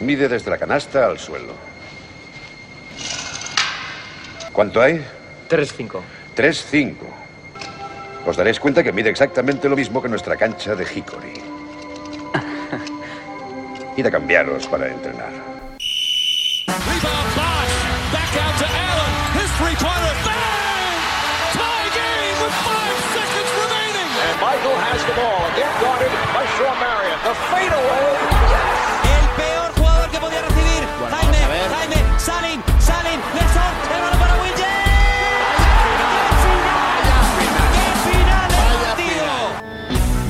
Mide desde la canasta al suelo. ¿Cuánto hay? 3-5. 3-5. Os daréis cuenta que mide exactamente lo mismo que nuestra cancha de Hickory. Id a cambiaros para entrenar. Michael has the ball. Again guarded by Shaw Marion. The fadeaway.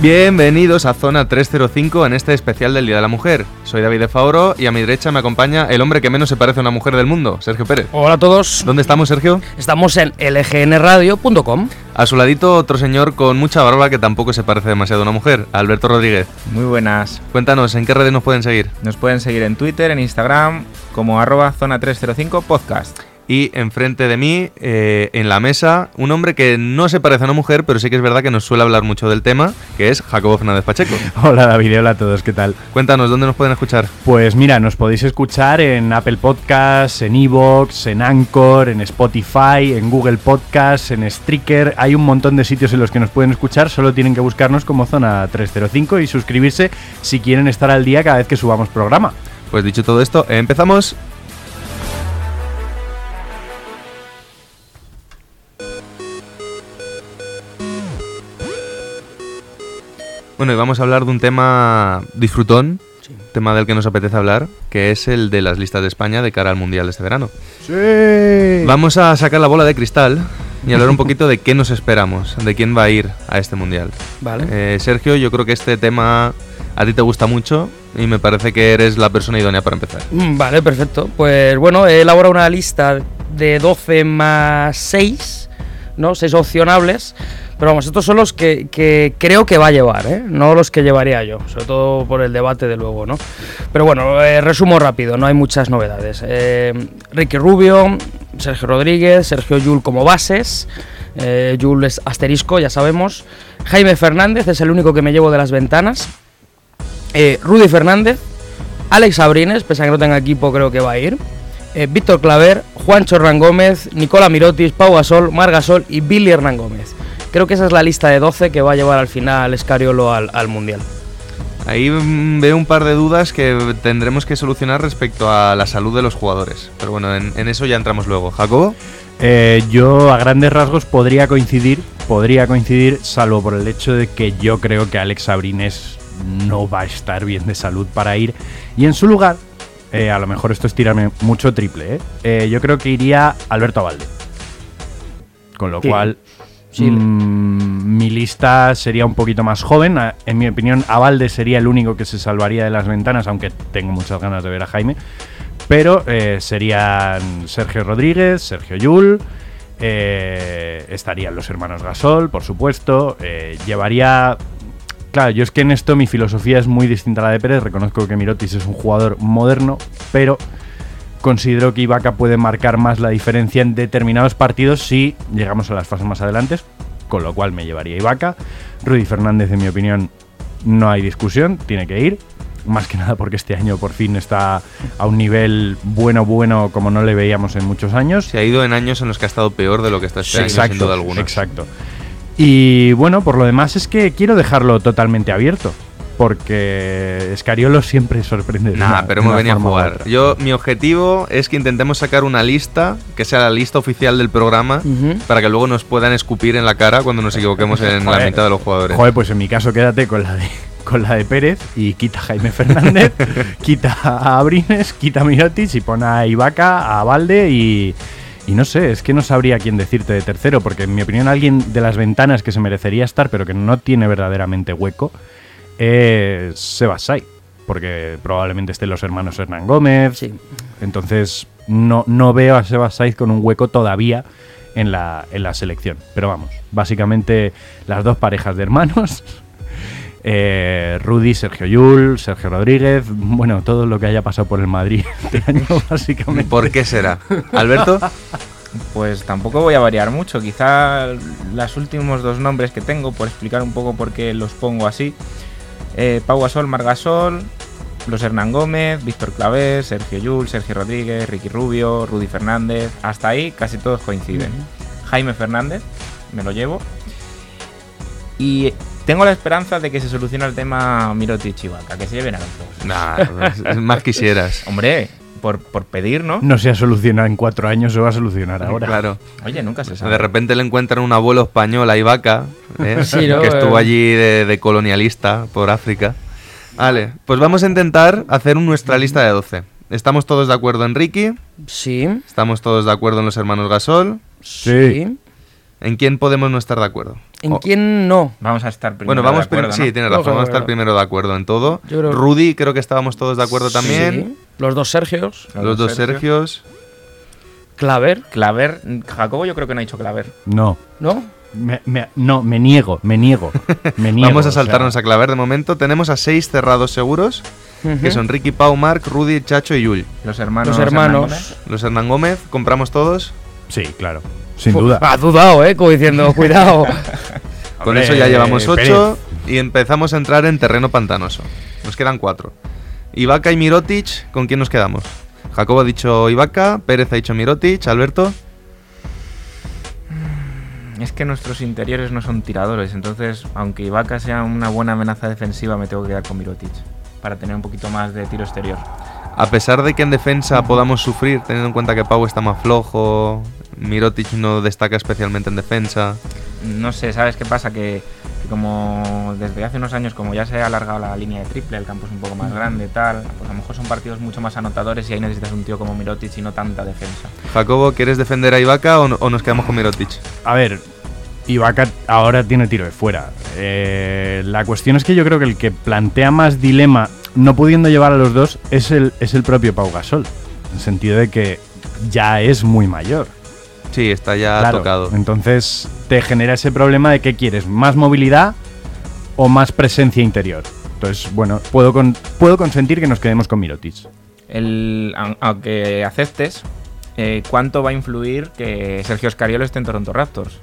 Bienvenidos a Zona 305 en este especial del Día de la Mujer. Soy David de Faoro y a mi derecha me acompaña el hombre que menos se parece a una mujer del mundo, Sergio Pérez. Hola a todos. ¿Dónde estamos, Sergio? Estamos en lgnradio.com. A su ladito otro señor con mucha barba que tampoco se parece demasiado a una mujer, Alberto Rodríguez. Muy buenas. Cuéntanos, ¿en qué redes nos pueden seguir? Nos pueden seguir en Twitter, en Instagram, como arroba zona 305 podcast. Y enfrente de mí, eh, en la mesa, un hombre que no se parece a una mujer, pero sí que es verdad que nos suele hablar mucho del tema, que es Jacobo Fernández Pacheco. Hola David, hola a todos, ¿qué tal? Cuéntanos, ¿dónde nos pueden escuchar? Pues mira, nos podéis escuchar en Apple Podcasts, en Evox, en Anchor, en Spotify, en Google Podcasts, en Spreaker. Hay un montón de sitios en los que nos pueden escuchar, solo tienen que buscarnos como Zona 305 y suscribirse si quieren estar al día cada vez que subamos programa. Pues dicho todo esto, empezamos. Bueno, y vamos a hablar de un tema disfrutón, tema del que nos apetece hablar, que es el de las listas de España de cara al Mundial de este verano. ¡Sí! Vamos a sacar la bola de cristal y hablar un poquito de qué nos esperamos, de quién va a ir a este Mundial. Vale. Eh, Sergio, yo creo que este tema a ti te gusta mucho y me parece que eres la persona idónea para empezar. Mm, Vale, perfecto. Pues bueno, he elaborado una lista de 12 más 6, ¿no? 6 opcionables. Pero vamos, estos son los que, creo que va a llevar, ¿eh? No los que llevaría yo, sobre todo por el debate de luego, ¿no? Pero bueno, eh, resumo rápido, no hay muchas novedades. Eh, Ricky Rubio, Sergio Rodríguez, Sergio Yul como bases. Yul es asterisco, ya sabemos. Jaime Fernández es el único que me llevo de las ventanas. Rudy Fernández, Alex Abrines, pese a que no tenga equipo, creo que va a ir. Víctor Claver, Juancho Hernán Gómez, Nicola Mirotis, Pau Gasol, Mar Gasol y Billy Hernán Gómez. Creo que esa es la lista de 12 que va a llevar al final Escariolo al, al Mundial. Ahí mm, veo un par de dudas que tendremos que solucionar respecto a la salud de los jugadores. Pero bueno, en, en eso ya entramos luego. Jacobo, Eh, yo a grandes rasgos podría coincidir, podría coincidir, salvo por el hecho de que yo creo que Alex Abrines no va a estar bien de salud para ir. Y en su lugar, eh, a lo mejor esto es tirarme mucho triple, ¿eh? Eh, yo creo que iría Alberto Abalde. Con lo cual, Mm, mi lista sería un poquito más joven. En mi opinión, Abalde sería el único que se salvaría de las ventanas, aunque tengo muchas ganas de ver a Jaime. Pero eh, serían Sergio Rodríguez, Sergio Yul, eh, estarían los hermanos Gasol, por supuesto. eh, llevaría. Claro, yo es que en esto mi filosofía es muy distinta a la de Pérez. Reconozco que Mirotis es un jugador moderno, pero considero que Ibaka puede marcar más la diferencia en determinados partidos si llegamos a las fases más adelante, con lo cual me llevaría Ibaka. Rudy Fernández, en mi opinión, no hay discusión, tiene que ir. Más que nada porque este año por fin está a un nivel bueno, bueno, como no le veíamos en muchos años. se ha ido en años en los que ha estado peor de lo que está este año, sin duda alguna. Exacto. Y bueno, por lo demás es que quiero dejarlo totalmente abierto. Porque Escariolo siempre sorprende. de Nah, una- pero hemos venido a jugar. Yo, mi objetivo es que intentemos sacar una lista que sea la lista oficial del programa para que luego nos puedan escupir en la cara cuando nos equivoquemos en la mitad de los jugadores. Joder, pues en mi caso quédate con la de con la de Pérez y quita a Jaime Fernández, quita a Abrines, quita a Mirotic y pone a Ibaka, a Valde y, y no sé, es que no sabría quién decirte de tercero, porque en mi opinión alguien de las ventanas que se merecería estar, pero que no tiene verdaderamente hueco, es Sebasai, porque probablemente estén los hermanos Hernán Gómez, Sí. entonces no, no veo a Sebas Saiz con un hueco todavía en la, en la selección. Pero vamos, básicamente las dos parejas de hermanos. eh, Rudy, Sergio Yul, Sergio Rodríguez, bueno, todo lo que haya pasado por el Madrid este año, básicamente. ¿Por qué será? Alberto, Pues tampoco voy a variar mucho. Quizá los últimos dos nombres que tengo, por explicar un poco por qué los pongo así. Eh, Pau Gasol, Margasol, los Hernán Gómez, Víctor Claver, Sergio Yul, Sergio Rodríguez, Ricky Rubio, Rudy Fernández. Hasta ahí casi todos coinciden. Jaime Fernández, me lo llevo. Y tengo la esperanza de que se solucione el tema Mirotic y Vaca, que se lleven a los dos. Nah, más quisieras. Hombre, por, por pedir, ¿no? No se ha solucionado en cuatro años, se va a solucionar ahora. Claro. Oye, nunca se sabe. De repente le encuentran un abuelo español a Ibaka, ¿eh? Sí, ¿no? que estuvo Eh. allí de, de colonialista por África. Vale, pues vamos a intentar hacer nuestra lista de 12. ¿Estamos todos de acuerdo en Ricky? Sí. ¿Estamos todos de acuerdo en los hermanos Gasol? Sí. ¿En quién podemos no estar de acuerdo? ¿En quién no? Vamos a estar primero Bueno, vamos de acuerdo, prim- ¿no? Sí, tienes razón, vamos a estar primero de acuerdo en todo. Yo creo- Rudy, creo que estábamos todos de acuerdo también. Sí. Los dos Sergios. Los dos Sergios. Claver, Claver, Jacobo yo creo que no ha dicho Claver. No. ¿no? Me- me- no, me niego, me niego. Me niego Vamos a o sea, saltarnos a claver de momento. Tenemos a seis cerrados seguros, que son Ricky, Pau, Mark, Rudy, Chacho y Yul. Los hermanos. Los Hernán hermanos. Gómez. Los Hernán Gómez, compramos todos. Sí, claro. Sin duda. Ha dudado, ¿eh? Como diciendo, cuidado. Con Hombre, eso ya llevamos Pérez. ocho y empezamos a entrar en terreno pantanoso. Nos quedan cuatro. Ibaka y Mirotic, ¿con quién nos quedamos? Jacobo ha dicho Ibaka, Pérez ha dicho Mirotic, Alberto. Es que nuestros interiores no son tiradores, entonces, aunque Ibaka sea una buena amenaza defensiva, me tengo que quedar con Mirotic. Para tener un poquito más de tiro exterior. A pesar de que en defensa podamos sufrir, teniendo en cuenta que Pau está más flojo, Mirotic no destaca especialmente en defensa. No sé, ¿sabes qué pasa? Que, que como desde hace unos años, como ya se ha alargado la línea de triple, el campo es un poco más grande, tal, pues a lo mejor son partidos mucho más anotadores y ahí necesitas un tío como Mirotic y no tanta defensa. Jacobo, ¿quieres defender a Ibaka o, no- o nos quedamos con Mirotic? A ver, Ibaka ahora tiene tiro de fuera. Eh, la cuestión es que yo creo que el que plantea más dilema, no pudiendo llevar a los dos, es el, es el propio Pau Gasol. En el sentido de que ya es muy mayor. Sí, está ya Claro, tocado. Entonces te genera ese problema de que quieres más movilidad o más presencia interior. Entonces, bueno, puedo, con- puedo consentir que nos quedemos con Mirotic. El, au- aunque aceptes, eh, ¿cuánto va a influir que Sergio Scariolo esté en Toronto Raptors?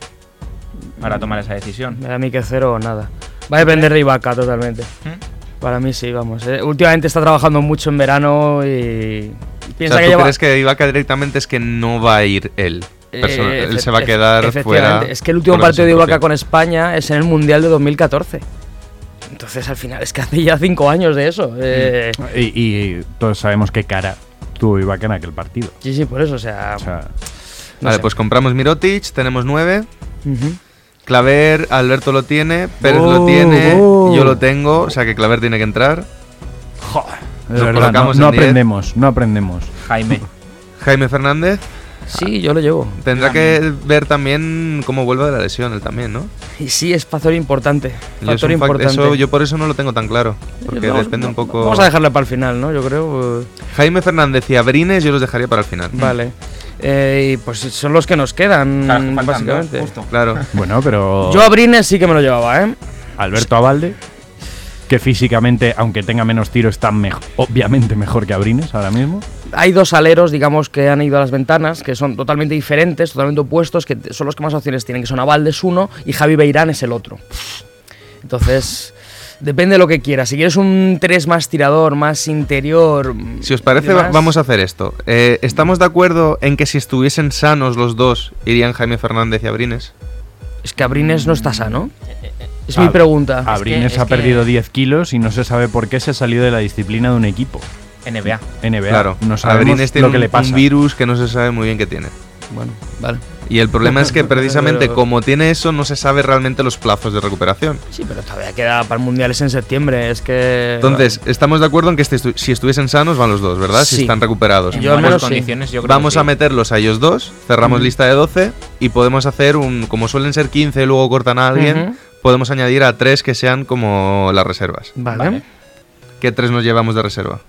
Para tomar esa decisión. Me da a mí que cero o nada. Va a depender de Ibaka totalmente. ¿Mm? Para mí sí, vamos. eh. Últimamente está trabajando mucho en verano y O piensa sea, que ¿tú lleva... crees que Ibaka directamente es que no va a ir él? Person- Eh, él se va a quedar efectivamente. fuera. Es que el último partido de Ibaka con España es en el Mundial de 2014. Entonces al final es que hace ya cinco años de eso. Eh, Y, y todos sabemos qué cara tuvo Ibaka en aquel partido. sí, sí, por eso, o sea... O sea, no Vale, sé. pues compramos Mirotic, tenemos nueve. Claver, Alberto lo tiene, Pérez Oh, lo tiene, oh. yo lo tengo, o sea que Claver tiene que entrar. de Nos verdad, no, aprendemos, no aprendemos. Jaime. Jaime Fernández Sí, yo lo llevo. tendrá que ver también cómo vuelve de la lesión él también, ¿no? Y sí, es factor importante. Yo, es Factor fac- importante. eso- yo por eso no lo tengo tan claro, porque Vamos- depende un poco... Vamos a dejarle para el final, ¿no? Yo creo. eh, Jaime Fernández y Abrines yo los dejaría para el final. Vale. Eh, y pues son los que nos quedan, Claro, básicamente. justo. Claro. Bueno, pero Yo a Brines sí que me lo llevaba, ¿eh? Alberto Abalde, que físicamente, aunque tenga menos tiro, está mejo- obviamente mejor que Abrines ahora mismo. Hay dos aleros, digamos, que han ido a las ventanas, que son totalmente diferentes, totalmente opuestos, que son los que más opciones tienen, que son Abaldes uno y Javi Beirán es el otro. Entonces, depende de lo que quieras. Si quieres un 3 más tirador, más interior... Si os parece, va- vamos a hacer esto. Eh, ¿Estamos de acuerdo en que si estuviesen sanos los dos, irían Jaime Fernández y Abrines? Es que Abrines no está sano. Es Ab- mi pregunta. Abrines es ha que- perdido 10 kilos y no se sabe por qué se ha salido de la disciplina de un equipo. NBA. NBA. Claro, no sabemos tiene lo que un, le pasa. un virus que no se sabe muy bien qué tiene. Bueno, vale. Y el problema es que precisamente Pero- como tiene eso, no se sabe realmente los plazos de recuperación. Sí, pero todavía queda para el Mundial es en septiembre, es que... Entonces, estamos de acuerdo en que este estu- si estuviesen sanos van los dos, ¿verdad? Si Sí. están recuperados. En Yo al buenas menos sí. condiciones yo creo Vamos que a sí. meterlos a ellos dos, cerramos lista de 12 y podemos hacer un, como suelen ser 15 y luego cortan a alguien, Ujú. podemos añadir a tres que sean como las reservas. Vale. Vale. ¿Qué tres nos llevamos de reserva?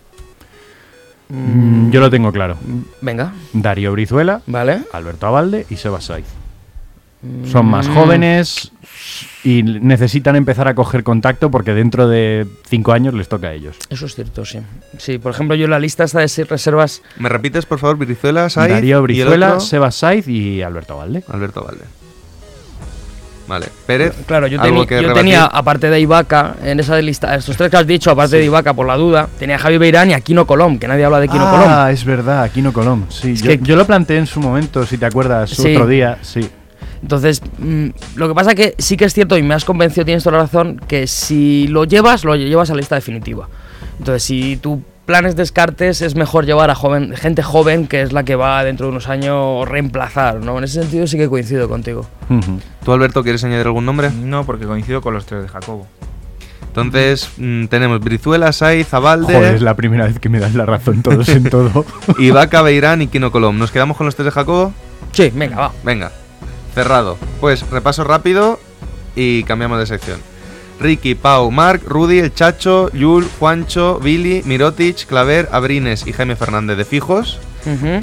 Mm, Yo lo tengo claro. Venga, Darío Brizuela, vale. Alberto Abalde y Sebas Saiz. Son más Mm. jóvenes y necesitan empezar a coger contacto porque dentro de 5 años les toca a ellos. Eso es cierto, sí. Sí, por ejemplo, yo en la lista esta de seis reservas... ¿Me repites, por favor, Brizuela, Saiz Darío Brizuela? Sebas Saiz y Alberto Abalde. Alberto Valde. Vale. Pérez. Claro, yo, ¿algo teni- que yo tenía, aparte de Ibaka, en esa lista, estos tres que has dicho, aparte de Ibaka por la duda, tenía a Javi Beirán y a Kino Colom, que nadie habla de Kino Colom. ah, es verdad, Aquino Colom. Sí, yo, que- yo lo planteé en su momento, si te acuerdas, Sí. otro día. Sí. Entonces, mm, lo que pasa que sí que es cierto y me has convencido, tienes toda la razón, que si lo llevas, lo llevas a la lista definitiva. Entonces, si tu plan es descartes, es mejor llevar a joven, gente joven, que es la que va dentro de unos años reemplazar, ¿no? En ese sentido sí que coincido contigo. ¿Tú, Alberto, quieres añadir algún nombre? No, porque coincido con los tres de Jacobo. Entonces, mm, tenemos Brizuela, Saiz, Abalde, Joder, es la primera vez que me das la razón todos en todo. Ibaka, Beirán y Kino Colom. ¿Nos quedamos con los tres de Jacobo? Sí, venga, va. Venga, cerrado. Pues repaso rápido y cambiamos de sección. Ricky, Pau, Marc, Rudy, El Chacho, Yul, Juancho, Billy, Mirotic, Claver, Abrines y Jaime Fernández de fijos.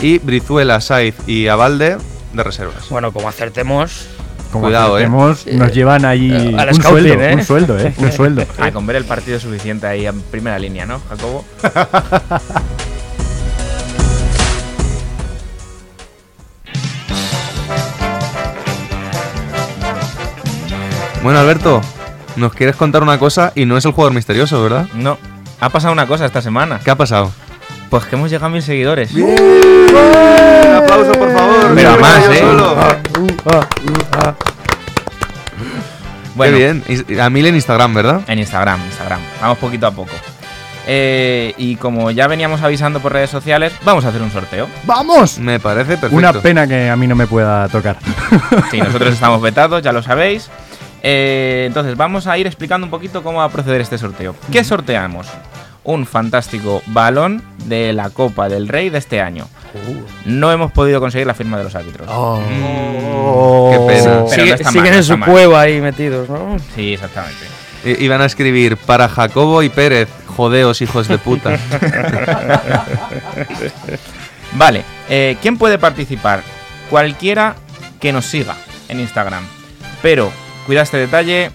Y Brizuela, Saiz y Abalde de reservas. Bueno, como acertemos, Como Cuidado, eh. nos llevan allí eh, un scouting, sueldo, eh. un sueldo, ¿eh? Un sueldo. Ah, con ver el partido es suficiente ahí en primera línea, ¿no, Jacobo? Bueno, Alberto, nos quieres contar una cosa y no es el jugador misterioso, ¿verdad? No. Ha pasado una cosa esta semana. ¿Qué ha pasado? Pues que hemos llegado a mil seguidores. Un aplauso, por favor. Pero a más, ¿eh? solo. Bueno, Qué bien. A mil en Instagram, ¿verdad? En Instagram, Instagram. Vamos poquito a poco. Eh, y como ya veníamos avisando por redes sociales, vamos a hacer un sorteo. ¡Vamos! Me parece perfecto. Una pena que a mí no me pueda tocar. Sí, nosotros estamos vetados, ya lo sabéis. Eh, entonces, vamos a ir explicando un poquito cómo va a proceder este sorteo. ¿Qué sorteamos? Un fantástico balón de la Copa del Rey de este año. No hemos podido conseguir la firma de los árbitros. Qué pena. Pero Sigue- no está mal, siguen no en su mal. cueva ahí metidos, ¿no? Sí, exactamente. I- Iban a escribir para Jacobo y Pérez, jodeos hijos de puta. Vale, eh, ¿quién puede participar? Cualquiera que nos siga en Instagram. Pero, cuida este detalle,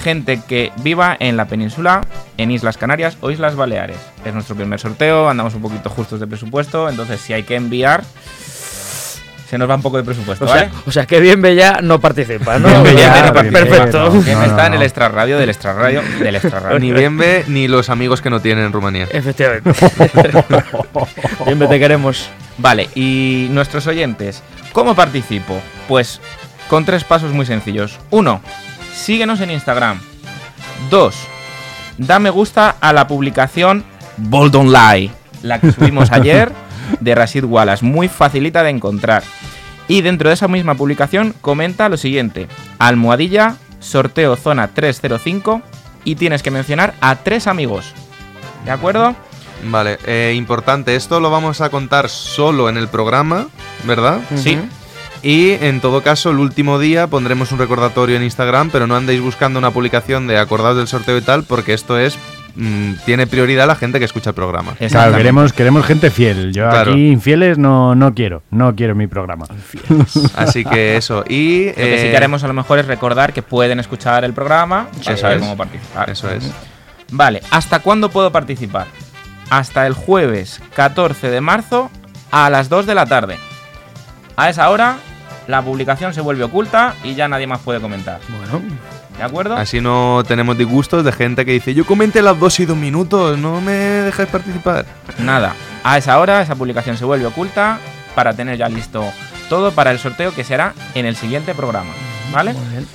gente que viva en la península, en Islas Canarias o Islas Baleares. Es nuestro primer sorteo, andamos un poquito justos de presupuesto, entonces si hay que enviar, se nos va un poco de presupuesto, O ¿vale? sea, o sea, que bien Bella no participa, ¿no? Bien Bella, perfecto. Perfecto. Bella. ¿Quién No, no, está en el extra radio del extra radio del extra radio? ni Bienve ni los amigos que no tienen en Rumanía. Efectivamente. bien, te queremos. Vale, y nuestros oyentes, ¿cómo participo? Pues con tres pasos muy sencillos. Uno, síguenos en Instagram. Dos, da me gusta a la publicación Bold Online, la que subimos ayer de Rashid Wallace, muy facilita de encontrar. Y dentro de esa misma publicación comenta lo siguiente, almohadilla, sorteo zona 305 y tienes que mencionar a tres amigos. ¿De acuerdo? Vale, eh, importante, esto lo vamos a contar solo en el programa, ¿verdad? Sí. Y en todo caso, el último día pondremos un recordatorio en Instagram, pero no andéis buscando una publicación de acordados del sorteo y tal, porque esto es. mm, tiene prioridad la gente que escucha el programa. Claro, queremos, queremos gente fiel. Yo Claro. aquí infieles no, no quiero. No quiero mi programa. Así que eso. Y. Lo que sí eh, que haremos a lo mejor es recordar que pueden escuchar el programa para Eso saber es. cómo participar. Eso es. Vale, ¿hasta cuándo puedo participar? Hasta el jueves 14 de marzo a las 2 de la tarde. A esa hora la publicación se vuelve oculta y ya nadie más puede comentar. Bueno, ¿De acuerdo? Así no tenemos disgustos de gente que dice: Yo comenté las dos y dos minutos, no me dejáis participar. Nada, a esa hora esa publicación se vuelve oculta para tener ya listo todo para el sorteo que será en el siguiente programa. ¿Vale? muy bien.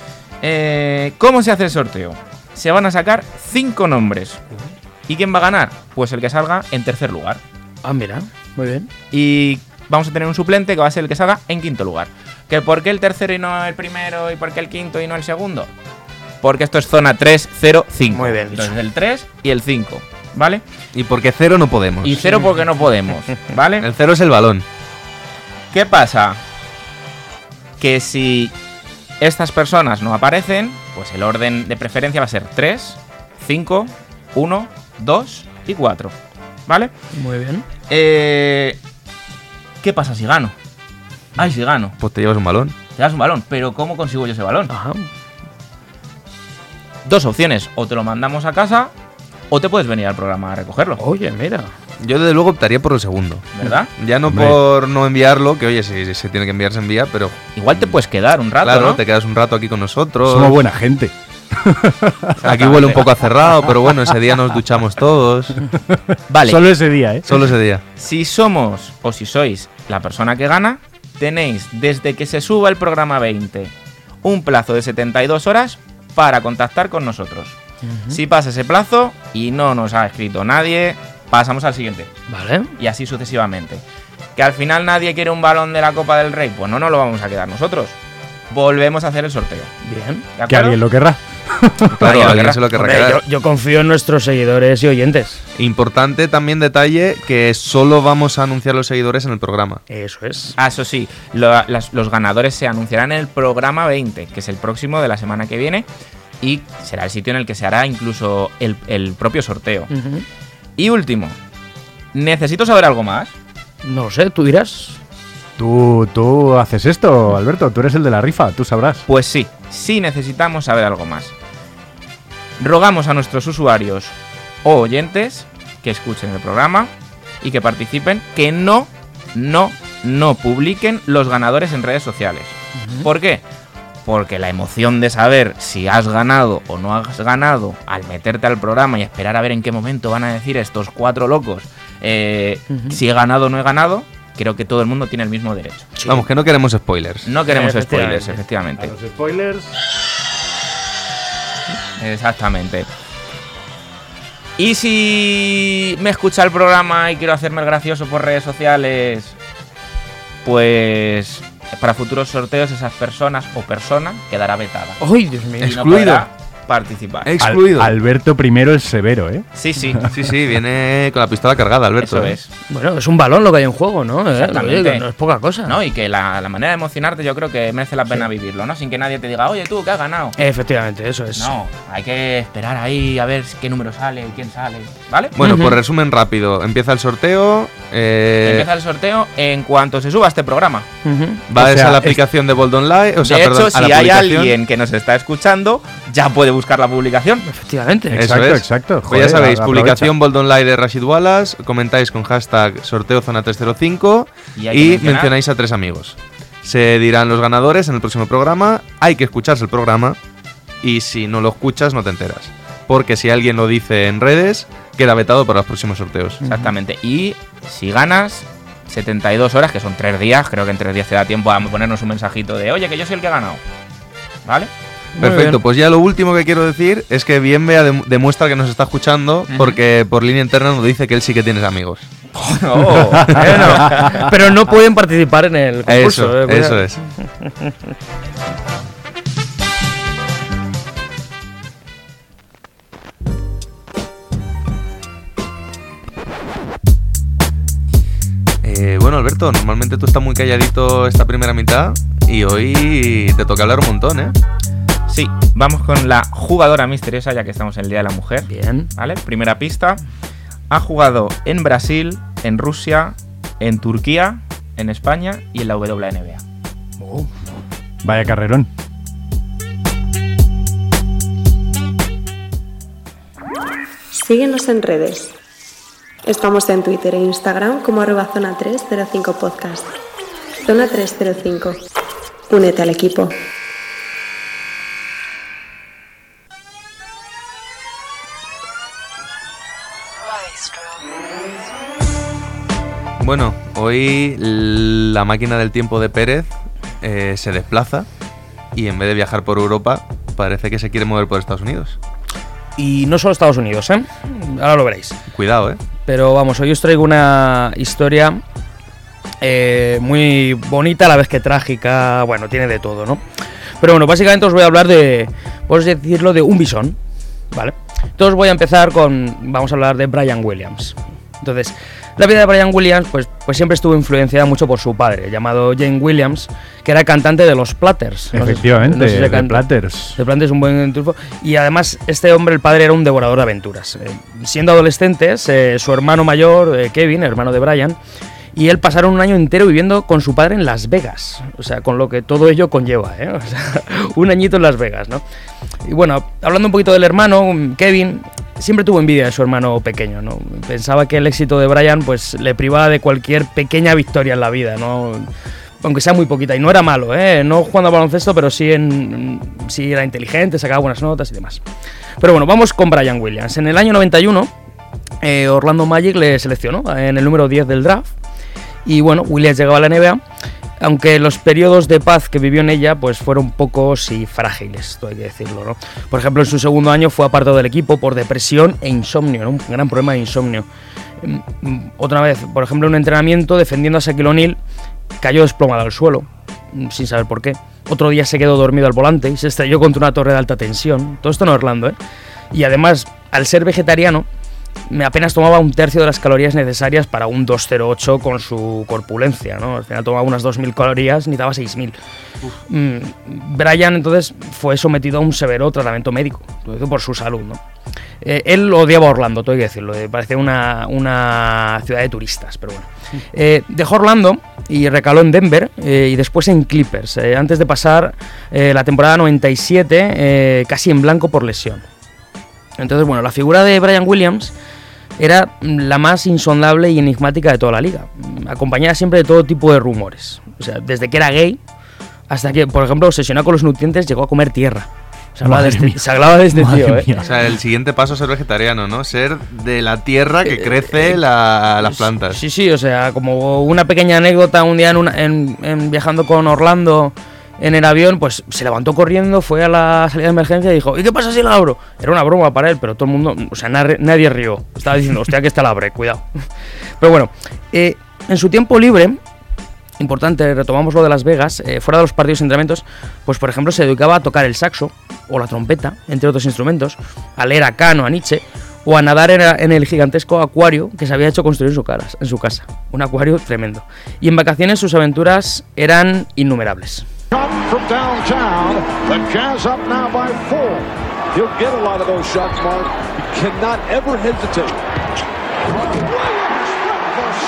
Eh, ¿Cómo se hace el sorteo? Se van a sacar cinco nombres. ¿Y quién va a ganar? Pues el que salga en tercer lugar. Ah, mira, muy bien. Y vamos a tener un suplente que va a ser el que salga en quinto lugar. ¿Que por qué el tercero y no el primero? ¿Y por qué el quinto y no el segundo? Porque esto es zona 305. Muy bien. Entonces el 3 y el 5. ¿Vale? Y porque cero no podemos. Y cero porque no podemos. ¿Vale? El cero es el balón. ¿Qué pasa? Que si estas personas no aparecen, pues el orden de preferencia va a ser 3, 5, 1, 2 y 4. ¿Vale? Muy bien. Eh, ¿Qué pasa si gano? Ay, si gano. Pues te llevas un balón. Te das un balón, pero ¿cómo consigo yo ese balón? Ajá. Dos opciones, o te lo mandamos a casa o te puedes venir al programa a recogerlo. Oye, mira. Yo desde luego optaría por el segundo. ¿Verdad? Ya no Hombre. por no enviarlo, que oye, si se tiene que enviar, se envía, pero Igual te puedes quedar un rato, claro, ¿no? te quedas un rato aquí con nosotros. Somos buena gente. Aquí huele un poco a cerrado, pero bueno, ese día nos duchamos todos. Vale, Solo ese día, ¿eh? Solo ese día. si somos o si sois la persona que gana, tenéis desde que se suba el programa 20 un plazo de 72 horas para contactar con nosotros. Si pasa ese plazo y no nos ha escrito nadie, pasamos al siguiente. Vale. Y así sucesivamente. Que al final nadie quiere un balón de la Copa del Rey, pues no nos lo vamos a quedar nosotros. Volvemos a hacer el sorteo. Bien. ¿De Que alguien lo querrá. Claro, Alguien se lo querrá Hombre, quedar. yo, yo confío en nuestros seguidores y oyentes. Importante también detalle que solo vamos a anunciar los seguidores en el programa. Eso es. Ah, eso sí, lo- las- los ganadores se anunciarán en el programa 20, que es el próximo de la semana que viene, y será el sitio en el que se hará incluso el, el propio sorteo. Y último, necesito saber algo más. No sé, tú dirás. Tú, tú haces esto, Alberto. Tú eres el de la rifa, tú sabrás. Pues sí, sí necesitamos saber algo más. Rogamos a nuestros usuarios o oyentes que escuchen el programa y que participen, que no, no, no publiquen los ganadores en redes sociales. ¿Por qué? Porque la emoción de saber si has ganado o no has ganado al meterte al programa y esperar a ver en qué momento van a decir estos cuatro locos eh, si he ganado o no he ganado, creo que todo el mundo tiene el mismo derecho. Vamos, que no queremos spoilers. No queremos Efectivamente. spoilers, efectivamente. los spoilers. Exactamente. Y si me escucha el programa y quiero hacerme el gracioso por redes sociales, pues para futuros sorteos esas personas o persona quedará vetada. ¡Ay, Dios mío! Y Excluido. participar. Excluido. Alberto I el severo, ¿eh? Sí, sí. Sí, sí, viene con la pistola cargada, Alberto. Eso ¿eh? es. Bueno, es un balón lo que hay en juego, ¿no? Eh, Exactamente. no es poca cosa. ¿No? Y que la, la manera de emocionarte yo creo que merece la pena vivirlo, ¿no? Sin que nadie te diga, oye tú, que has ganado. Efectivamente, eso es. No, hay que esperar ahí a ver qué número sale, quién sale, ¿vale? Bueno, Ujú. por resumen rápido, empieza el sorteo. eh, Empieza el sorteo en cuanto se suba este programa. Ujú. va O sea, a la es- aplicación de Bold Online. O sea, de perdón, hecho, a la si hay alguien que nos está escuchando, ya puede buscar la publicación. Efectivamente. Eso Exacto, es. exacto. Pues ya sabéis, publicación Bold Online de Rashid Wallace, comentáis con hashtag sorteo zona 305 Y mencionáis a tres amigos. Se dirán los ganadores en el próximo programa. Hay que escucharse el programa y si no lo escuchas no te enteras. Porque si alguien lo dice en redes, queda vetado para los próximos sorteos. Exactamente. Y si ganas 72 horas, que son 3 días, creo que en 3 días te da tiempo a ponernos un mensajito de, oye, que yo soy el que ha ganado. ¿Vale? Perfecto, pues ya lo último que quiero decir es que bien vea dem- demuestra que nos está escuchando porque por línea interna nos dice que él sí que tienes amigos. Oh, Bueno, pero no pueden participar en el concurso. Eso, eh, eso es. Eh, bueno, Alberto, normalmente tú estás muy calladito esta primera mitad y hoy te toca hablar un montón, ¿eh? Sí, vamos con la jugadora misteriosa, ya que estamos en el Día de la Mujer. Bien. ¿Vale? Primera pista. Ha jugado en Brasil, en Rusia, en Turquía, en España y en la WNBA. Vaya carrerón. Síguenos en redes. Estamos en Twitter e Instagram como arroba zona 305 podcast. Zona 305. Únete al equipo. Bueno, hoy la máquina del tiempo de Pérez eh, se desplaza y en vez de viajar por Europa parece que se quiere mover por Estados Unidos. Y no solo Estados Unidos, ¿eh? Ahora lo veréis. Cuidado, ¿eh? Pero vamos, hoy os traigo una historia eh, muy bonita, a la vez que trágica. Bueno, tiene de todo, ¿no? Pero bueno, básicamente os voy a hablar de, por decirlo, de un bisón, ¿vale? Entonces voy a empezar con, vamos a hablar de Brian Williams. Entonces, la vida de Brian Williams, pues, pues siempre estuvo influenciada mucho por su padre, llamado Jane Williams, que era cantante de los Platters. Efectivamente, no sé si de Platters. de Plantes es un buen trufo. Y además, este hombre, el padre, era un devorador de aventuras. Eh, siendo adolescentes, eh, su hermano mayor, eh, Kevin, hermano de Brian, y él pasaron un año entero viviendo con su padre en Las Vegas. O sea, con lo que todo ello conlleva, ¿eh? Un añito en Las Vegas, ¿no? Y bueno, hablando un poquito del hermano, Kevin, siempre tuvo envidia de su hermano pequeño, ¿no? Pensaba que el éxito de Brian pues le privaba de cualquier pequeña victoria en la vida, ¿no? Aunque sea muy poquita, y no era malo, ¿eh? No jugando a baloncesto, pero sí, en, sí era inteligente, sacaba buenas notas y demás. Pero bueno, vamos con Brian Williams. En el año 91, eh, Orlando Magic le seleccionó en el número 10 del draft. Y bueno, Williams llegaba a la NBA, aunque los periodos de paz que vivió en ella pues fueron pocos y frágiles, hay que decirlo, ¿no? Por ejemplo, en su segundo año fue apartado del equipo por depresión e insomnio. Un gran problema de insomnio. Mm, mm, Otra vez, por ejemplo, en un entrenamiento defendiendo a Shaquille O'Neal, cayó desplomado al suelo, mm, sin saber por qué. Otro día se quedó dormido al volante y se estrelló contra una torre de alta tensión. Todo esto en Orlando, ¿eh? Y además, al ser vegetariano, me apenas tomaba un tercio de las calorías necesarias para un 208 con su corpulencia, ¿no? Al final tomaba unas 2.000 calorías, necesitaba 6.000. Mm, Brian entonces fue sometido a un severo tratamiento médico, por su salud, ¿no? Eh, él odiaba Orlando, tengo que decirlo, eh, parecía una, una ciudad de turistas, pero bueno. Eh, dejó Orlando y recaló en Denver y después en Clippers, antes de pasar la temporada 97 eh, casi en blanco por lesión. Entonces, bueno, la figura de Brian Williams era la más insondable y enigmática de toda la liga, acompañada siempre de todo tipo de rumores. O sea, desde que era gay hasta que, por ejemplo, obsesionado con los nutrientes, llegó a comer tierra. Se hablaba, de este, se hablaba de este Madre tío, ¿eh? O sea, el siguiente paso es ser vegetariano, ¿no? Ser de la tierra que Eh, crece eh, la- las plantas. Sí, sí, o sea, como una pequeña anécdota, un día en una- en- en viajando con Orlando en el avión, pues se levantó corriendo, fue a la salida de emergencia y dijo, ¿y qué pasa si la abro? Era una broma para él, pero todo el mundo, o sea, nadie, nadie rió. Estaba diciendo, hostia, que está la abre, cuidado. Pero bueno, eh, en su tiempo libre, importante, retomamos lo de Las Vegas, eh, fuera de los partidos y entrenamientos, pues por ejemplo se dedicaba a tocar el saxo o la trompeta, entre otros instrumentos, a leer a Kano, a Nietzsche, o a nadar en, el gigantesco acuario que se había hecho construir en su casa. Un acuario tremendo. Y en vacaciones sus aventuras eran innumerables. Come from downtown. The Jazz up now by four. He'll get a lot of those shots, Mark. He cannot ever hesitate. Williams with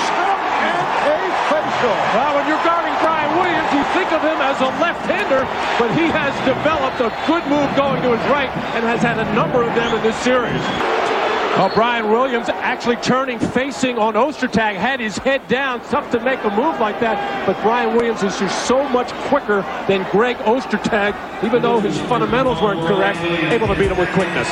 and a facial. Well, when you're guarding Brian Williams, you think of him as a left-hander, but he has developed a good move going to his right and has had a number of them in this series. Well, Brian Williams actually turning, facing on Ostertag, had his head down. Tough to make a move like that, but Brian Williams is just so much quicker than Greg Ostertag, even though his fundamentals weren't correct, able to beat him with quickness.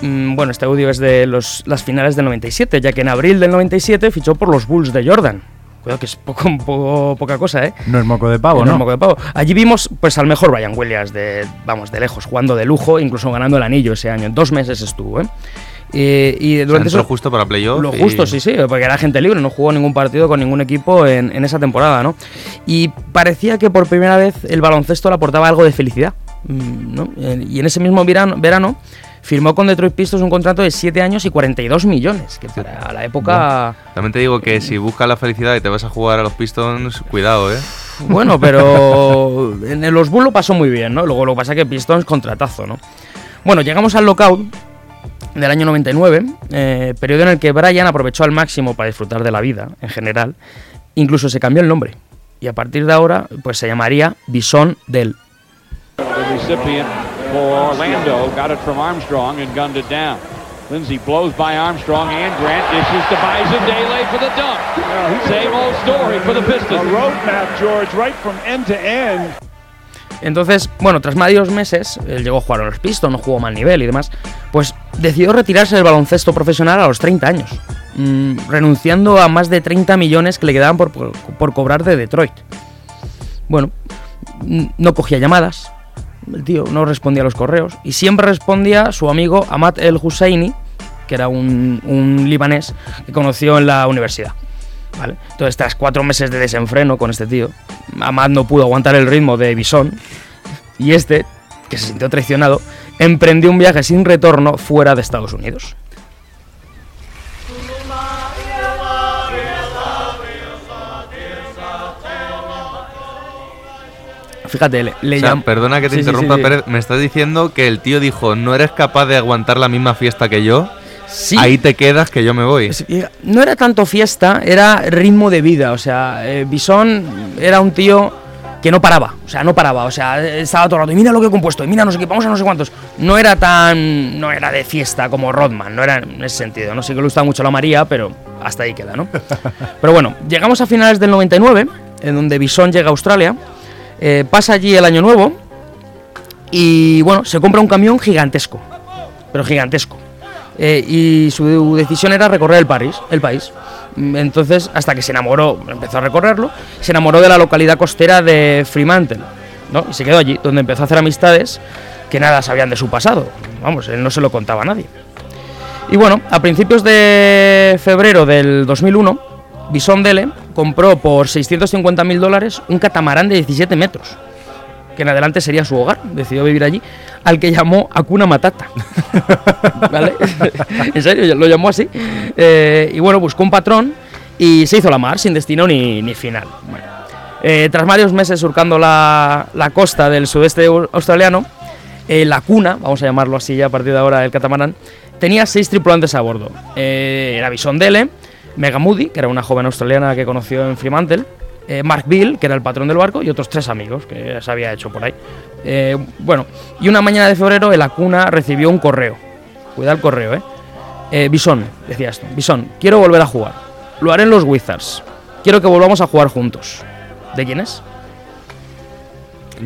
Mm, bueno, este audio es de los- las finales del 97, ya que en abril del 97 fichó por los Bulls de Jordan. Cuidado que es poco, poco- poca cosa, ¿eh? No es moco de pavo, No es ¿no? moco de pavo. Allí vimos pues al mejor Brian Williams de, vamos, de lejos, jugando de lujo, incluso ganando el anillo ese año. En dos meses estuvo, ¿eh? Y, y durante eso, justo para playoff. lo y- justo, sí, sí, porque era gente libre, no jugó ningún partido con ningún equipo en, en esa temporada, ¿no? Y parecía que por primera vez el baloncesto le aportaba algo de felicidad, mm, ¿no? Y en ese mismo verano, verano firmó con Detroit Pistons un contrato de 7 años y 42 millones, que para la época... También te digo que si buscas la felicidad y te vas a jugar a los Pistons, cuidado, ¿eh? Bueno, pero en los Bulls lo pasó muy bien, ¿no? Luego lo que pasa es que Pistons contratazo, ¿no? Bueno, llegamos al lockout del año 99, eh, periodo en el que Brian aprovechó al máximo para disfrutar de la vida en general, incluso se cambió el nombre y a partir de ahora pues se llamaría Bison Del. The recipient for Orlando got it from Armstrong and gunned it down. Lindsey blows by Armstrong and Grant dishes to Bison Dele for the dunk. Same old story for the Pistons. roadmap, George, right from end to end. Entonces, bueno, tras varios meses, él llegó a jugar a los Pistons, no jugó mal nivel y demás, pues decidió retirarse del baloncesto profesional a los 30 años, mm, renunciando a más de 30 millones que le quedaban por, por- por cobrar de Detroit. Bueno, mm, no cogía llamadas, el tío no respondía a los correos, y siempre respondía su amigo Ahmad El Husseini, que era un, un libanés que conoció en la universidad. ¿Vale? Entonces, tras cuatro meses de desenfreno con este tío, Ahmad no pudo aguantar el ritmo de Bison y este, que se sintió traicionado, emprendió un viaje sin retorno fuera de Estados Unidos. Fíjate, le, le O sea, llam- perdona que te Sí, sí, sí, interrumpa, sí. Pérez. Me estás diciendo que el tío dijo, no eres capaz de aguantar la misma fiesta que yo. Sí. Ahí te quedas que yo me voy. No era tanto fiesta, era ritmo de vida. O sea, eh, Bison era un tío que no paraba, o sea, no paraba, o sea, estaba todo el rato, y mira lo que he compuesto, y mira no sé qué, vamos a no sé cuántos. No era tan, no era de fiesta como Rodman, no era en ese sentido, no sé que le gusta mucho la María, pero hasta ahí queda, ¿no? Pero bueno, llegamos a finales del 99, en donde Bison llega a Australia, eh, pasa allí el año nuevo, y bueno, se compra un camión gigantesco, pero gigantesco. Eh, y su decisión era recorrer el, París, el país. Mm, Entonces, hasta que se enamoró, empezó a recorrerlo, se enamoró de la localidad costera de Fremantle, ¿no? Y se quedó allí, donde empezó a hacer amistades que nada sabían de su pasado. Vamos, él no se lo contaba a nadie. Y bueno, a principios de febrero del 2001, Bison Dele compró por 650 mil dólares un catamarán de 17 metros, que en adelante sería su hogar, decidió vivir allí, al que llamó Akuna Matata. ¿Vale? en serio, lo llamó así. Eh, y bueno, buscó un patrón y se hizo la mar, sin destino ni, ni final. Bueno, eh, tras varios meses surcando la, la costa del sudeste au- australiano, eh, la cuna, vamos a llamarlo así ya a partir de ahora, el catamarán, tenía seis tripulantes a bordo. Eh, era Bison Dele, Mega Moody, que era una joven australiana que conoció en Fremantle, eh, Mark Bill, que era el patrón del barco, y otros tres amigos que se había hecho por ahí. Eh, bueno, y una mañana de febrero en la cuna recibió un correo. Cuidado el correo, ¿eh? Eh, Bison, decía esto. Bison, quiero volver a jugar. Lo haré en los Wizards. Quiero que volvamos a jugar juntos. ¿De quién es?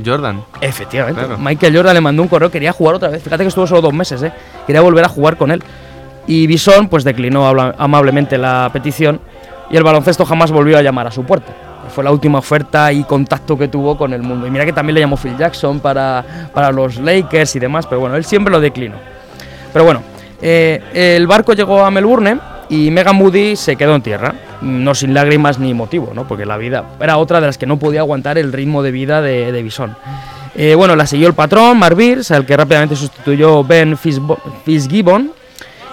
Jordan. Efectivamente. Claro. Michael Jordan le mandó un correo, quería jugar otra vez. Fíjate que estuvo solo dos meses, ¿eh? Quería volver a jugar con él. Y Bison, pues declinó amablemente la petición y el baloncesto jamás volvió a llamar a su puerta. Fue la última oferta y contacto que tuvo con el mundo. Y mira que también le llamó Phil Jackson para, para los Lakers y demás, pero bueno, él siempre lo declinó. Pero bueno, eh, el barco llegó a Melbourne y Mega Moody se quedó en tierra, no sin lágrimas ni motivo, ¿no? porque la vida era otra de las que no podía aguantar el ritmo de vida de, de Bison. Eh, bueno, la siguió el patrón, Mark al que rápidamente sustituyó Ben Fitzgibbon,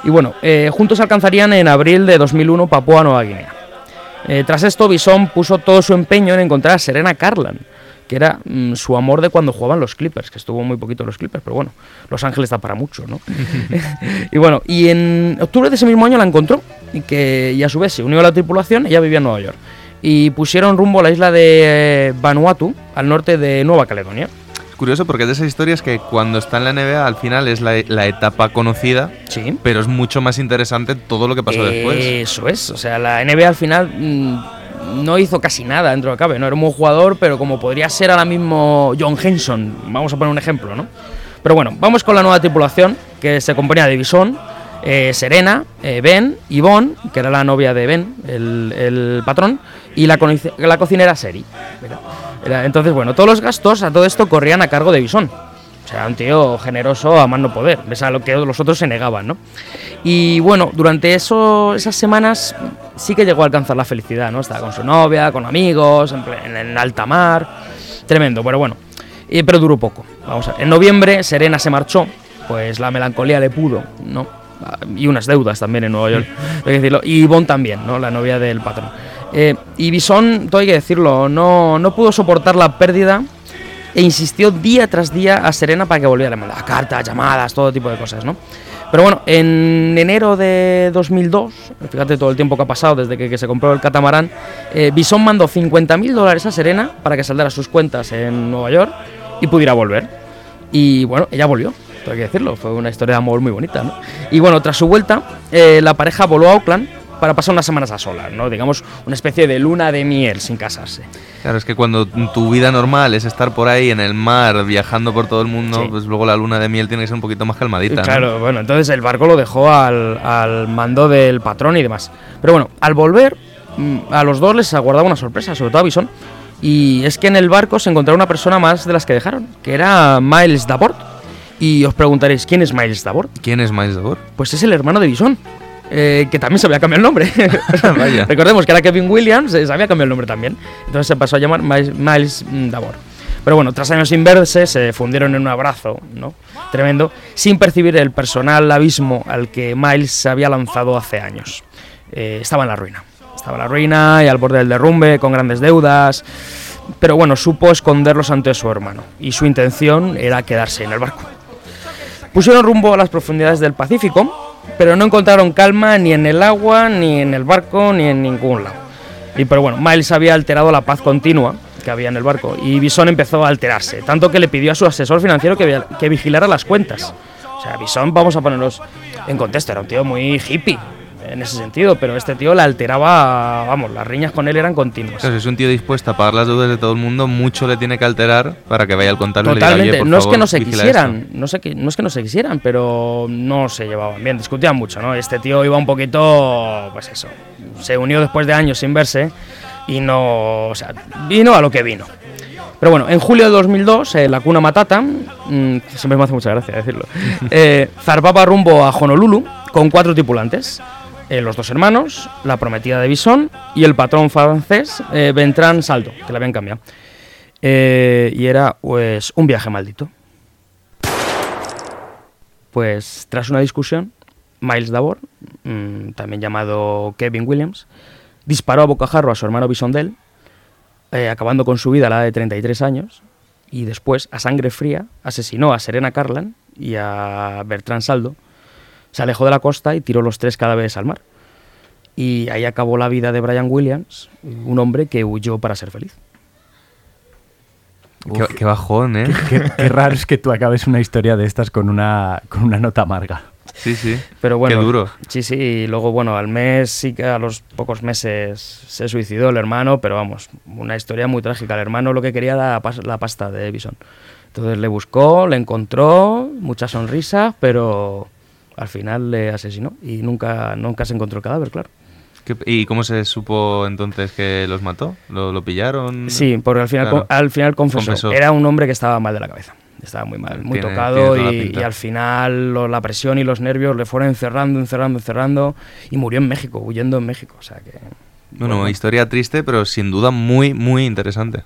y bueno, eh, juntos alcanzarían en abril de 2001 Papua Nueva Guinea. Eh, tras esto, Bison puso todo su empeño en encontrar a Serena Carlan, que era mm, su amor de cuando jugaban los Clippers, que estuvo muy poquito en los Clippers, pero bueno, Los Ángeles da para mucho, ¿no? y bueno, y en octubre de ese mismo año la encontró, y, que, y a su vez se unió a la tripulación, ella vivía en Nueva York. Y pusieron rumbo a la isla de eh, Vanuatu, al norte de Nueva Caledonia. Curioso porque es de esas historias que cuando está en la NBA al final es la, la etapa conocida, Sí. pero es mucho más interesante todo lo que pasó después. Eso es, o sea, la NBA al final mm, no hizo casi nada dentro de cabe, no era un buen jugador, pero como podría ser ahora mismo John Henson, vamos a poner un ejemplo, ¿no? Pero bueno, vamos con la nueva tripulación, que se componía de Bison, eh, Serena, eh, Ben, Yvonne, que era la novia de Ben, el, el patrón, y la, la cocinera Seri. Entonces, bueno, todos los gastos a todo esto corrían a cargo de Bison. O sea, un tío generoso a más no poder, ves a lo que los otros se negaban, ¿no? Y bueno, durante eso, esas semanas sí que llegó a alcanzar la felicidad, ¿no? Estaba con su novia, con amigos, en, alta mar, tremendo, pero bueno. Pero duró poco. Vamos a ver. En noviembre Serena se marchó, pues la melancolía le pudo, ¿no? Y unas deudas también en Nueva York, hay que decirlo. Y Yvonne también, ¿no? La novia del patrón. Eh, y Bison, todo hay que decirlo, no, no pudo soportar la pérdida e insistió día tras día a Serena para que volviera. Le mandaba cartas, llamadas, todo tipo de cosas, ¿no? Pero bueno, en enero de 2002, fíjate todo el tiempo que ha pasado desde que, que se compró el catamarán, eh, Bison mandó 50.000 dólares a Serena para que saldara sus cuentas en Nueva York y pudiera volver. Y bueno, ella volvió, tengo que decirlo, fue una historia de amor muy bonita, ¿no? Y bueno, tras su vuelta, eh, la pareja voló a Auckland para pasar unas semanas a solas, ¿no? Digamos, una especie de luna de miel sin casarse. Claro, es que cuando tu vida normal es estar por ahí en el mar, viajando por todo el mundo, Sí. pues luego la luna de miel tiene que ser un poquito más calmadita. ¿no? Claro, bueno, entonces el barco lo dejó al, al mando del patrón y demás. Pero bueno, al volver, mm, a los dos les aguardaba una sorpresa, sobre todo a Bison. Y es que en el barco se encontraba una persona más de las que dejaron, que era Miles Dabord. Y os preguntaréis, ¿quién es Miles Dabord? ¿Quién es Miles Dabor? Pues es el hermano de Bison. Eh, que también se había cambiado el nombre. Vaya. Recordemos que era Kevin Williams, eh, se había cambiado el nombre también. Entonces se pasó a llamar Miles, Miles. Pero bueno, tras años sin verse, se fundieron en un abrazo, ¿no? Tremendo, sin percibir el personal abismo al que Miles se había lanzado hace años. Eh, estaba en la ruina. Estaba en la ruina y al borde del derrumbe, con grandes deudas. Pero bueno, supo esconderlos ante su hermano. Y su intención era quedarse en el barco. Pusieron rumbo a las profundidades del Pacífico, pero no encontraron calma ni en el agua, ni en el barco, ni en ningún lado. Y pero bueno, Miles había alterado la paz continua que había en el barco. Y Bison empezó a alterarse, tanto que le pidió a su asesor financiero que, que vigilara las cuentas. O sea, Bison, vamos a ponerlos en contexto, era un tío muy hippie en ese sentido, pero este tío le alteraba, vamos, las riñas con él eran continuas. Claro, si es un tío dispuesto a pagar las deudas de todo el mundo, mucho le tiene que alterar para que vaya al contable y le diga, Totalmente, "Oye, por no es que no se quisieran, no, sé que, no es que no se quisieran, pero no se llevaban bien, discutían mucho, ¿no? Este tío iba un poquito, pues eso, se unió después de años sin verse y no, o sea, vino a lo que vino. Pero bueno, en julio de 2002, eh, la cuna Matata, mm, siempre me hace mucha gracia decirlo, eh, zarpaba rumbo a Honolulu con cuatro tripulantes. Eh, los dos hermanos, la prometida de Bison y el patrón francés eh, Saldo, que le habían cambiado. Eh, y era pues un viaje maldito. Pues tras una discusión, Miles Davor, mm, también llamado Kevin Williams, disparó a bocajarro a su hermano Bisondel, eh, acabando con su vida a la edad de 33 años, y después, a sangre fría, asesinó a Serena Carlan y a Bertrand Saldo, se alejó de la costa y tiró los tres cadáveres al mar. Y ahí acabó la vida de Brian Williams, un hombre que huyó para ser feliz. Qué, qué bajón, ¿eh? Qué, qué raro es que tú acabes una historia de estas con una, con una nota amarga. Sí, sí. Pero bueno, Qué duro. Sí, sí, y luego, bueno, al mes, sí que a los pocos meses se suicidó el hermano, pero vamos, una historia muy trágica. El hermano lo que quería era la pasta de Bison. Entonces le buscó, le encontró, muchas sonrisas, pero al final le asesinó y nunca, nunca se encontró el cadáver, claro. ¿Qué- ¿Y cómo se supo entonces que los mató? ¿Lo, lo pillaron? Sí, porque al final, Claro. al final confesó. Confesó. Era un hombre que estaba mal de la cabeza. Estaba muy mal, muy Tiene- tocado tiene y, al final lo- la presión y los nervios le fueron encerrando, encerrando, encerrando y murió en México, huyendo en México. O sea que. Bueno, bueno. historia triste, pero sin duda muy, muy interesante.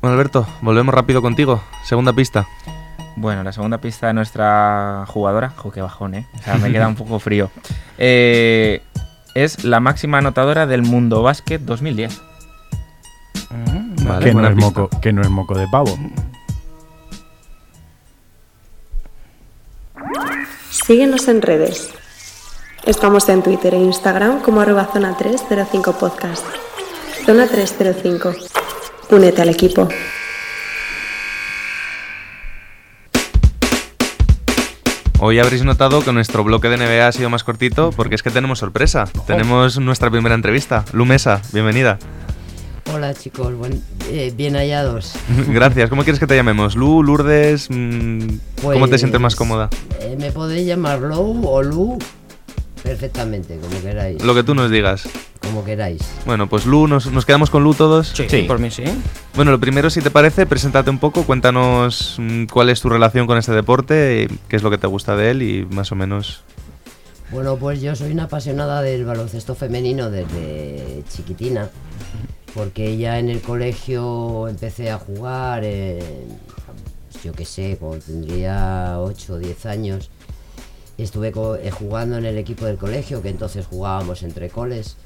Bueno, Alberto, volvemos rápido contigo. Segunda pista. Bueno, la segunda pista de nuestra jugadora, jo, qué bajón, ¿eh? O sea, me queda un poco frío. Eh, es la máxima anotadora del Mundo Básquet 2010. Vale, que, no es moco, que no es moco de pavo. Síguenos en redes. Estamos en Twitter e Instagram como arroba zona 305 podcast. Zona 305. Únete al equipo. Hoy habréis notado que nuestro bloque de NBA ha sido más cortito porque es que tenemos sorpresa. Tenemos nuestra primera entrevista. Lu Mesa, bienvenida. Hola chicos, buen- eh, bien hallados. Gracias. ¿Cómo quieres que te llamemos? Lu, Lourdes, mm, ¿cómo te Pues, sientes más cómoda? eh, me podéis llamar Lou o Lu perfectamente, como queráis. Lo que tú nos digas. Como queráis. Bueno, pues Lu, ¿nos, nos quedamos con Lu todos? Sí, por mí sí. Bueno, lo primero, si te parece, preséntate un poco, cuéntanos mm, cuál es tu relación con este deporte, y qué es lo que te gusta de él y más o menos... Bueno, pues yo soy una apasionada del baloncesto femenino desde chiquitina, porque ya en el colegio empecé a jugar, eh, yo qué sé, cuando tendría 8 o 10 años. Estuve eh, jugando en el equipo del colegio, que entonces jugábamos entre coles.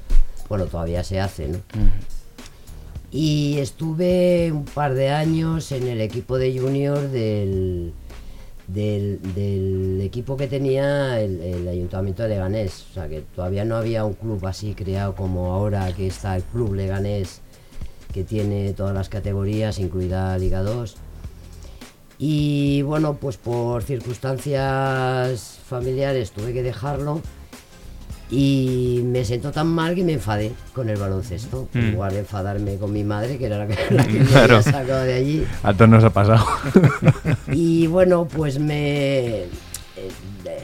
Bueno, todavía se hace, ¿no? Y estuve un par de años en el equipo de junior del, del, del equipo que tenía el, el Ayuntamiento de Leganés. O sea, que todavía no había un club así creado como ahora que está el Club Leganés, que tiene todas las categorías, incluida Liga 2. Y bueno, pues por circunstancias familiares tuve que dejarlo y me sentó tan mal que me enfadé con el baloncesto. Mm. En lugar de enfadarme con mi madre, que era la que, la que me había sacado de allí. A todos nos ha pasado. Y bueno, pues me. eh,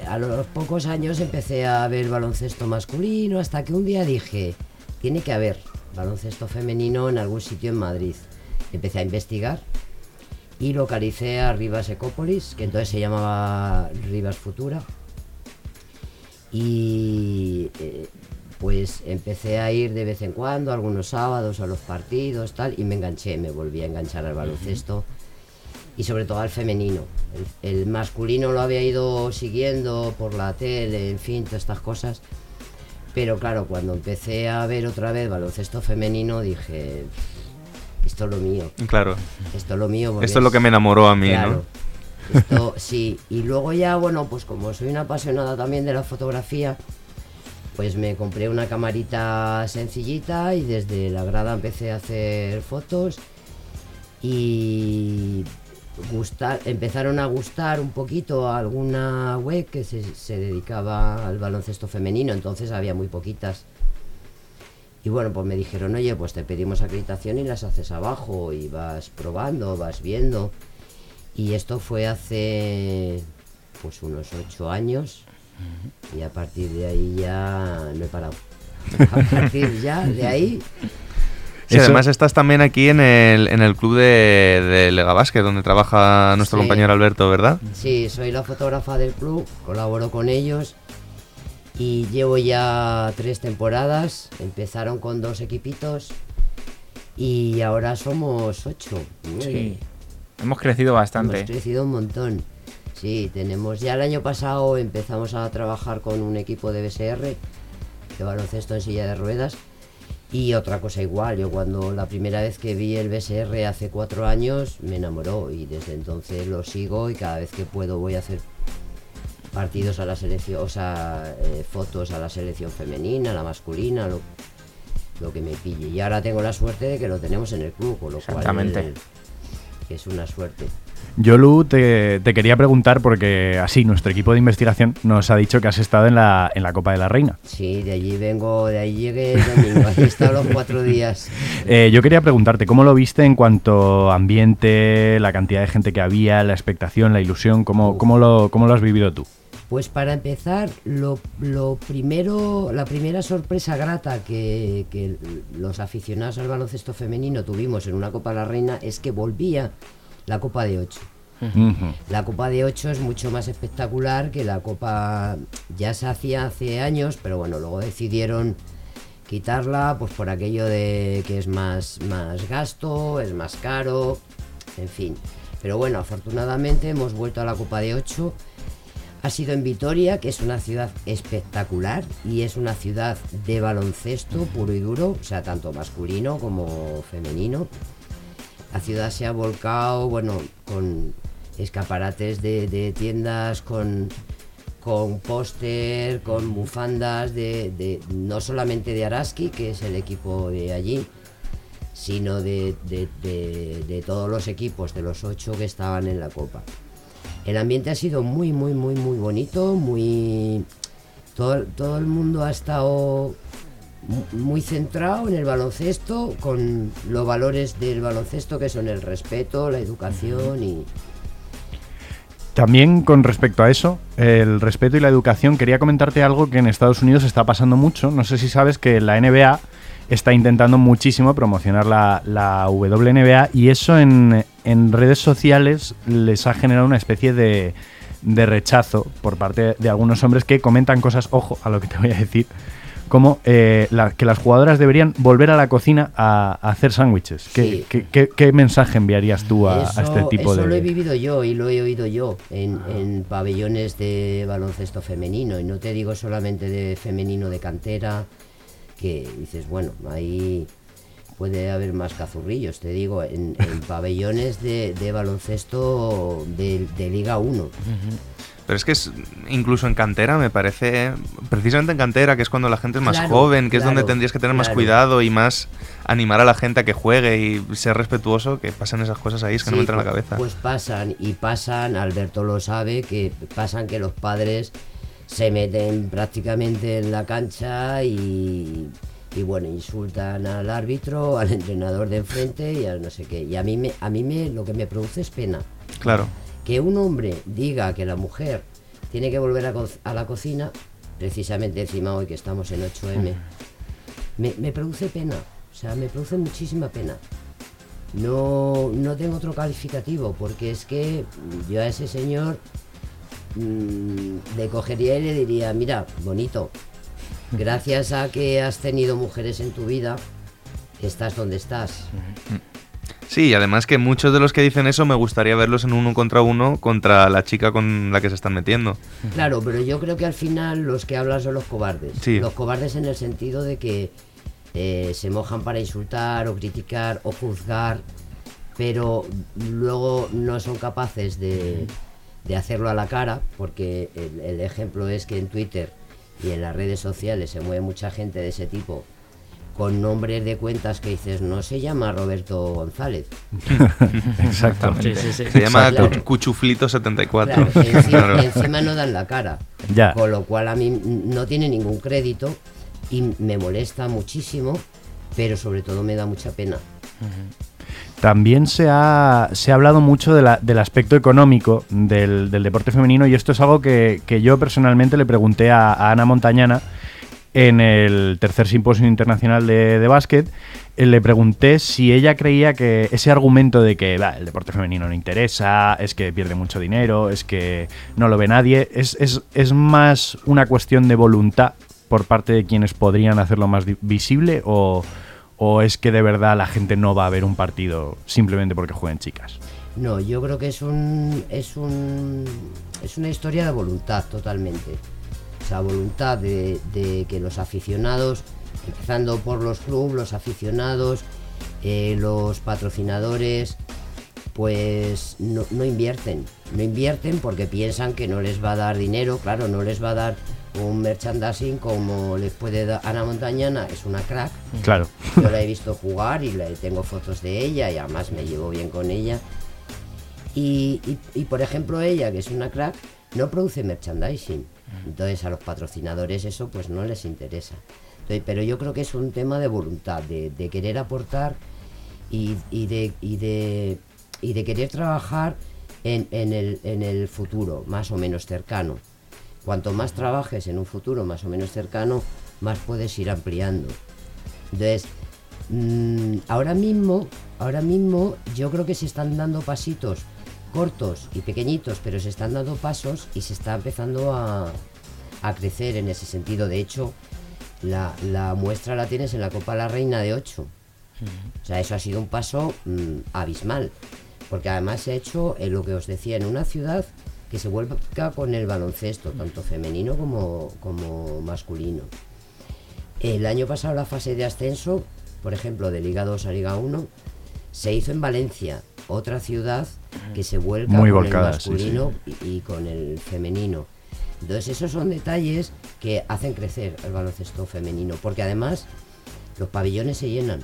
A los pocos años empecé a ver baloncesto masculino hasta que un día dije, tiene que haber baloncesto femenino en algún sitio en Madrid. Empecé a investigar y localicé a Rivas Ecópolis, que entonces se llamaba Rivas Futura. Y eh, pues empecé a ir de vez en cuando, algunos sábados a los partidos, tal, y me enganché, me volví a enganchar al baloncesto y sobre todo al femenino. El, el masculino lo había ido siguiendo por la tele, en fin, todas estas cosas. Pero claro, cuando empecé a ver otra vez baloncesto femenino, dije, esto es lo mío. Claro. Esto es lo mío. Esto es lo que me enamoró a mí, Claro. ¿no? Sí. Y luego ya, bueno, pues como soy una apasionada también de la fotografía, pues me compré una camarita sencillita y desde la grada empecé a hacer fotos y gustar, empezaron a gustar un poquito a alguna web que se, se dedicaba al baloncesto femenino, entonces había muy poquitas. Y bueno, pues me dijeron, oye, pues te pedimos acreditación y las haces abajo y vas probando, vas viendo. Y esto fue hace pues unos ocho años y a partir de ahí ya no he parado. A partir ya de ahí Sí, además estás también aquí en el, en el club de, de Lega Basket, donde trabaja nuestro Sí. compañero Alberto, ¿verdad? Sí, soy la fotógrafa del club, colaboro con ellos y llevo ya tres temporadas. Empezaron con dos equipitos y ahora somos ocho. Sí. Hemos crecido bastante. Hemos crecido un montón. Sí, tenemos. Ya el año pasado empezamos a trabajar con un equipo de BSR, de baloncesto en silla de ruedas. Y otra cosa igual, yo cuando la primera vez que vi el BSR hace cuatro años me enamoró y desde entonces lo sigo y cada vez que puedo voy a hacer partidos a la selección, o sea, eh, fotos a la selección femenina, a la masculina, lo, lo que me pille. Y ahora tengo la suerte de que lo tenemos en el club, con lo Exactamente. cual que es una suerte. Yo, Lu, te, te quería preguntar porque así nuestro equipo de investigación nos ha dicho que has estado en la, en la Copa de la Reina. Sí, de allí vengo, de allí llegué el domingo, ahí he estado los cuatro días. Eh, yo quería preguntarte, ¿cómo lo viste en cuanto a ambiente, la cantidad de gente que había, la expectación, la ilusión? ¿Cómo, cómo, lo, cómo lo has vivido tú? Pues para empezar, lo, lo primero, la primera sorpresa grata que, que los aficionados al baloncesto femenino tuvimos en una Copa de la Reina es que volvía la Copa de 8. La Copa de 8 es mucho más espectacular que la Copa ya se hacía hace años, pero bueno, luego decidieron quitarla pues por aquello de que es más, más gasto, es más caro, en fin. Pero bueno, afortunadamente hemos vuelto a la Copa de 8. Ha sido en Vitoria, que es una ciudad espectacular y es una ciudad de baloncesto puro y duro, o sea, tanto masculino como femenino. La ciudad se ha volcado, bueno, con escaparates de, tiendas, con, con póster, con bufandas, de, no solamente de Araski, que es el equipo de allí, sino de- de todos los equipos, de los ocho que estaban en la Copa. El ambiente ha sido muy, muy, muy, muy bonito, muy... Todo, todo el mundo ha estado mu- muy centrado en el baloncesto, con los valores del baloncesto que son el respeto, la educación y... También con respecto a eso, el respeto y la educación, quería comentarte algo que en Estados Unidos está pasando mucho. No sé si sabes que la NBA está intentando muchísimo promocionar la, la WNBA y eso en, en redes sociales les ha generado una especie de, de rechazo por parte de algunos hombres que comentan cosas, ojo a lo que te voy a decir, como eh, la- que las jugadoras deberían volver a la cocina a, a hacer sándwiches. ¿Qué, Sí. qué- qué- qué mensaje enviarías tú a, a Eso, este tipo eso de...? lo he vivido yo y lo he oído yo en, en pabellones de baloncesto femenino. Y no te digo solamente de femenino de cantera, que dices, bueno, ahí puede haber más cazurrillos. Te digo, en, en pabellones de, de baloncesto de, de Liga 1. Pero es que es, incluso en cantera me parece, precisamente en cantera, que es cuando la gente es más Claro, joven, que es donde tendrías que tener más cuidado y más animar a la gente a que juegue y ser respetuoso, que pasan esas cosas ahí, es que no me entra en la pues- cabeza. Pues pasan, y pasan, Alberto lo sabe, que pasan que los padres se meten prácticamente en la cancha y, y bueno, insultan al árbitro, al entrenador de enfrente y a no sé qué. Y a mí, me, a mí me, lo que me produce es pena. Claro. Que un hombre diga que la mujer tiene que volver a, co- a la cocina, precisamente encima hoy que estamos en 8M, me, me produce pena. O sea, me produce muchísima pena. No, no tengo otro calificativo, porque es que yo a ese señor mm, le cogería y le diría, mira, bonito, gracias a que has tenido mujeres en tu vida, estás donde estás. Sí, y además que muchos de los que dicen eso me gustaría verlos en uno contra uno contra la chica con la que se están metiendo. Claro, pero yo creo que al final los que hablan son los cobardes. Sí. Los cobardes en el sentido de que eh, se mojan para insultar o criticar o juzgar, pero luego no son capaces de, de hacerlo a la cara, porque el, el ejemplo es que en Twitter y en las redes sociales se mueve mucha gente de ese tipo con nombres de cuentas que dices, no se llama Roberto González. Exactamente. Sí, sí, sí. Se llama Claro. Cu- Cuchuflito74. Claro, encima, Claro. encima no dan la cara. Ya. Con lo cual a mí no tiene ningún crédito y me molesta muchísimo, pero sobre todo me da mucha pena. También se ha, se ha hablado mucho del aspecto económico del, del deporte femenino y esto es algo que, que yo personalmente le pregunté a, Ana Montañana en el tercer simposio internacional de, de básquet. Eh, Le pregunté si ella creía que ese argumento de que "Bah, el deporte femenino no interesa, es que pierde mucho dinero, es que no lo ve nadie, es, es- es más una cuestión de voluntad por parte de quienes podrían hacerlo más visible o, o es que de verdad la gente no va a ver un partido simplemente porque jueguen chicas. No, yo creo que es un es un es una historia de voluntad totalmente. O sea, voluntad de, que los aficionados, empezando por los clubes, los aficionados, eh, los patrocinadores, pues no, no invierten. No invierten porque piensan que no les va a dar dinero, claro, no les va a dar un merchandising como les puede dar Ana Montañana, es una crack. Claro. Yo la he visto jugar y le tengo fotos de ella y además me llevo bien con ella. Y, y- y, por ejemplo ella, que es una crack, no produce merchandising. Entonces a los patrocinadores eso pues no les interesa. Entonces, pero yo creo que es un tema de voluntad, de, de querer aportar y, y de, y, de, y de querer trabajar en, en el, en el futuro, más o menos cercano. Cuanto más trabajes en un futuro más o menos cercano, más puedes ir ampliando. Entonces, mm, ahora mismo, ahora mismo yo creo que se están dando pasitos cortos y pequeñitos, pero se están dando pasos y se está empezando a, crecer en ese sentido. De hecho, la, la muestra la tienes en la Copa La Reina de 8. O sea, eso ha sido un paso mm, abismal. Porque además se ha hecho en lo que os decía, en una ciudad que se vuelca con el baloncesto, tanto femenino como, como masculino. El año pasado la fase de ascenso, por ejemplo, de Liga 2 a Liga 1, se hizo en Valencia, otra ciudad que se vuelca Muy con volcada, el sí, masculino Y, y con el femenino. Entonces esos son detalles que hacen crecer el baloncesto femenino, porque además los pabellones se llenan.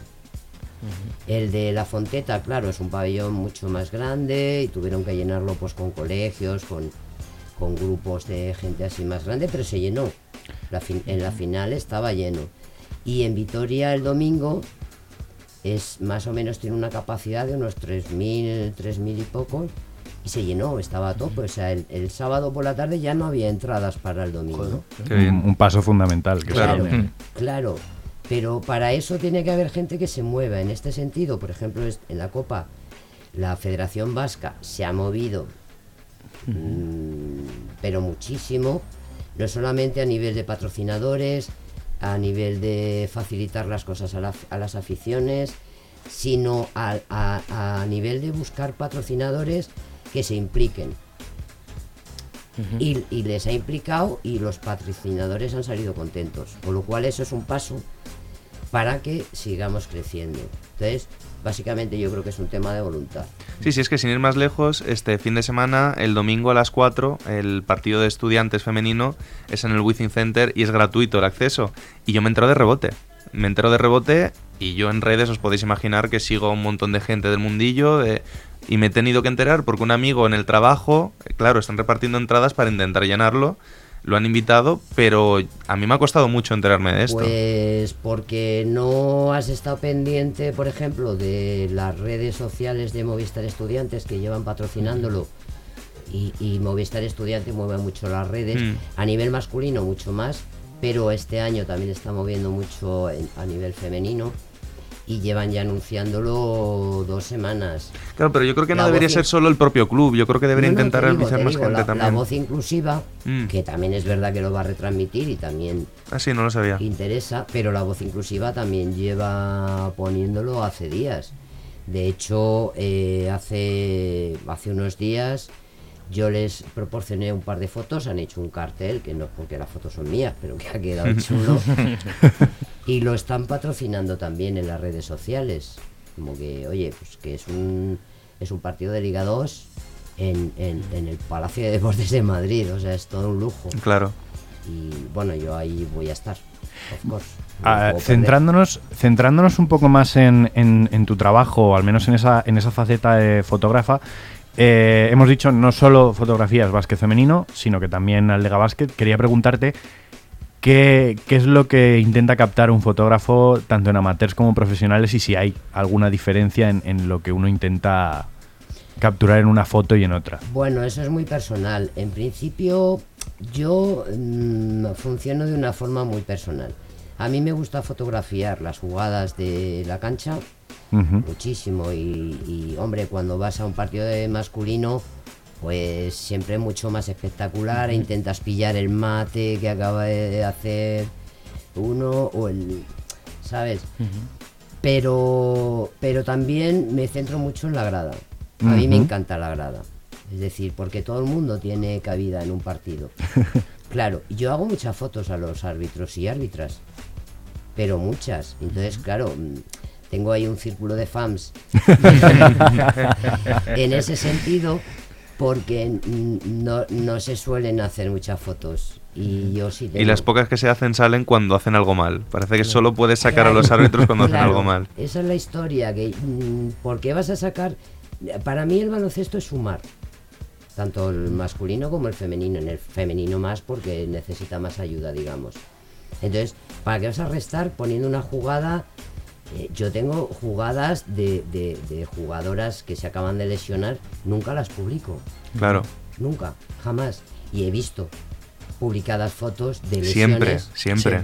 El de la Fonteta, claro, es un pabellón mucho más grande y tuvieron que llenarlo pues con colegios, con, con grupos de gente así más grande, pero se llenó. La fin- en la final estaba lleno. Y en Vitoria el domingo es más o menos tiene una capacidad de unos 3.000, 3.000 y poco y se llenó, estaba a tope. O sea, el, el sábado por la tarde ya no había entradas para el domingo. Un, un paso fundamental. Que se Claro, claro. Pero para eso tiene que haber gente que se mueva. En este sentido, por ejemplo, en la Copa, la Federación Vasca se ha movido, mm, pero muchísimo, no solamente a nivel de patrocinadores, a nivel de facilitar las cosas a, la- a las aficiones, sino a, a- a nivel de buscar patrocinadores que se impliquen. Y, y les ha implicado y los patrocinadores han salido contentos. Con lo cual eso es un paso para que sigamos creciendo. Entonces, básicamente yo creo que es un tema de voluntad. Sí, sí, es que sin ir más lejos, este fin de semana, el domingo a las 4, el partido de estudiantes femenino es en el Within Center y es gratuito el acceso. Y yo me entero de rebote. Me entero de rebote y yo en redes os podéis imaginar que sigo un montón de gente del mundillo de- y me he tenido que enterar porque un amigo en el trabajo, claro, están repartiendo entradas para intentar llenarlo, lo han invitado, pero a mí me ha costado mucho enterarme de esto. Pues porque no has estado pendiente, por ejemplo, de las redes sociales de Movistar Estudiantes que llevan patrocinándolo. Y, y Movistar Estudiante mueve mucho las redes, Mm. a nivel masculino mucho más, pero este año también está moviendo mucho en- a nivel femenino y llevan ya anunciándolo dos semanas. Claro, pero yo creo que no debería ser solo el propio club, yo creo que debería No, no, intentar digo, te más digo, gente la, también. La voz inclusiva, Mm. que también es verdad que lo va a retransmitir y también Ah, sí, no lo sabía. interesa, pero la voz inclusiva también lleva poniéndolo hace días. De hecho, eh, hace, hace unos días yo les proporcioné un par de fotos, han hecho un cartel, que no es porque las fotos son mías, pero que ha quedado chulo. y lo están patrocinando también en las redes sociales. Como que, oye, pues que es un, es un partido de Liga 2 en, en- en el Palacio de Deportes de Madrid, o sea, es todo un lujo. Claro. Y bueno, yo ahí voy a estar, of course. Ah, centrándonos, centrándonos un poco más en, en- en tu trabajo, o al menos en esa, en esa faceta de fotógrafa, eh, hemos dicho no solo fotografías básquet femenino, sino que también al Lega Básquet. Quería preguntarte qué, es lo que intenta captar un fotógrafo, tanto en amateurs como profesionales, y si hay alguna diferencia en, en lo que uno intenta capturar en una foto y en otra. Bueno, eso es muy personal. En principio, yo mm, funciono de una forma muy personal. A mí me gusta fotografiar las jugadas de la cancha Muchísimo y, y, hombre, cuando vas a un partido de masculino, pues siempre mucho más espectacular. e Intentas pillar el mate que acaba de hacer uno o el, ¿sabes? Pero, pero también me centro mucho en la grada. A mí me encanta la grada. Es decir, porque todo el mundo tiene cabida en un partido. Claro, yo hago muchas fotos a los árbitros y árbitras, pero muchas. Entonces, claro, tengo ahí un círculo de fans en ese sentido, porque no, no se suelen hacer muchas fotos. Y yo sí Y tengo. las pocas que se hacen salen cuando hacen algo mal. Parece que solo puedes sacar a los árbitros cuando hacen algo mal. Esa es la historia, que ¿por qué vas a sacar? Para mí el baloncesto es sumar, tanto el masculino como el femenino, en el femenino más porque necesita más ayuda, digamos. Entonces, ¿para qué vas a restar poniendo una jugada? Eh, yo tengo jugadas de, de- de jugadoras que se acaban de lesionar, nunca las publico, Claro. nunca, jamás. Y he visto publicadas fotos de lesiones. Siempre, siempre.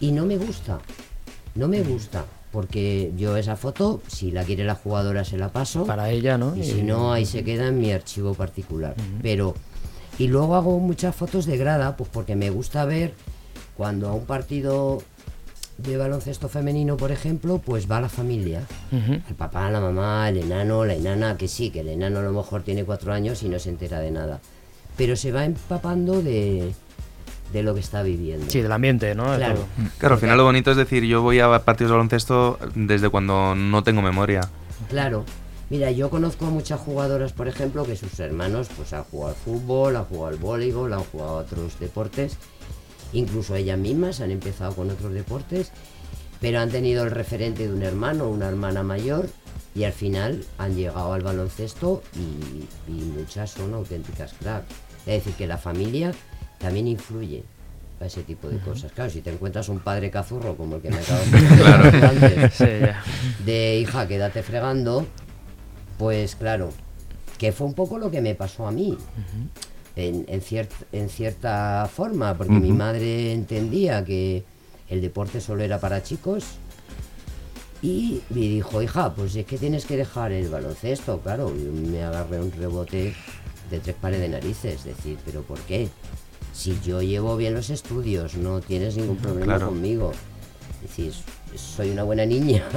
Y no me gusta. No me gusta. Porque yo esa foto, si la quiere la jugadora, se la paso. Para ella, ¿no? Y Y- si no, ahí se queda en mi archivo particular. Pero. Y luego hago muchas fotos de grada, pues porque me gusta ver cuando a un partido de baloncesto femenino, por ejemplo, pues va la familia. El papá, la mamá, el enano, la enana, que sí, que el enano a lo mejor tiene cuatro años y no se entera de nada. Pero se va empapando de, de lo que está viviendo. Sí, del ambiente, ¿no? Claro. todo. Claro, al final lo bonito es decir, yo voy a partidos de baloncesto desde cuando no tengo memoria. Claro. Mira, yo conozco a muchas jugadoras, por ejemplo, que sus hermanos pues han jugado al fútbol, han jugado al voleibol, han jugado a otros deportes. Incluso ellas mismas han empezado con otros deportes, pero han tenido el referente de un hermano o una hermana mayor y al final han llegado al baloncesto y, y muchas son auténticas cracks. Es decir, que la familia también influye a ese tipo de cosas. Claro, si te encuentras un padre cazurro como el que me acabas de contar antes, Sí, ya. de hija, quédate fregando, pues claro, que fue un poco lo que me pasó a mí. En, en, cier- en cierta forma, porque mi madre entendía que el deporte solo era para chicos y me dijo, hija, pues es que tienes que dejar el baloncesto, claro, y me agarré un rebote de tres pares de narices, decir, pero ¿por qué? Si yo llevo bien los estudios, no tienes ningún problema Claro. conmigo. Decir, soy una buena niña.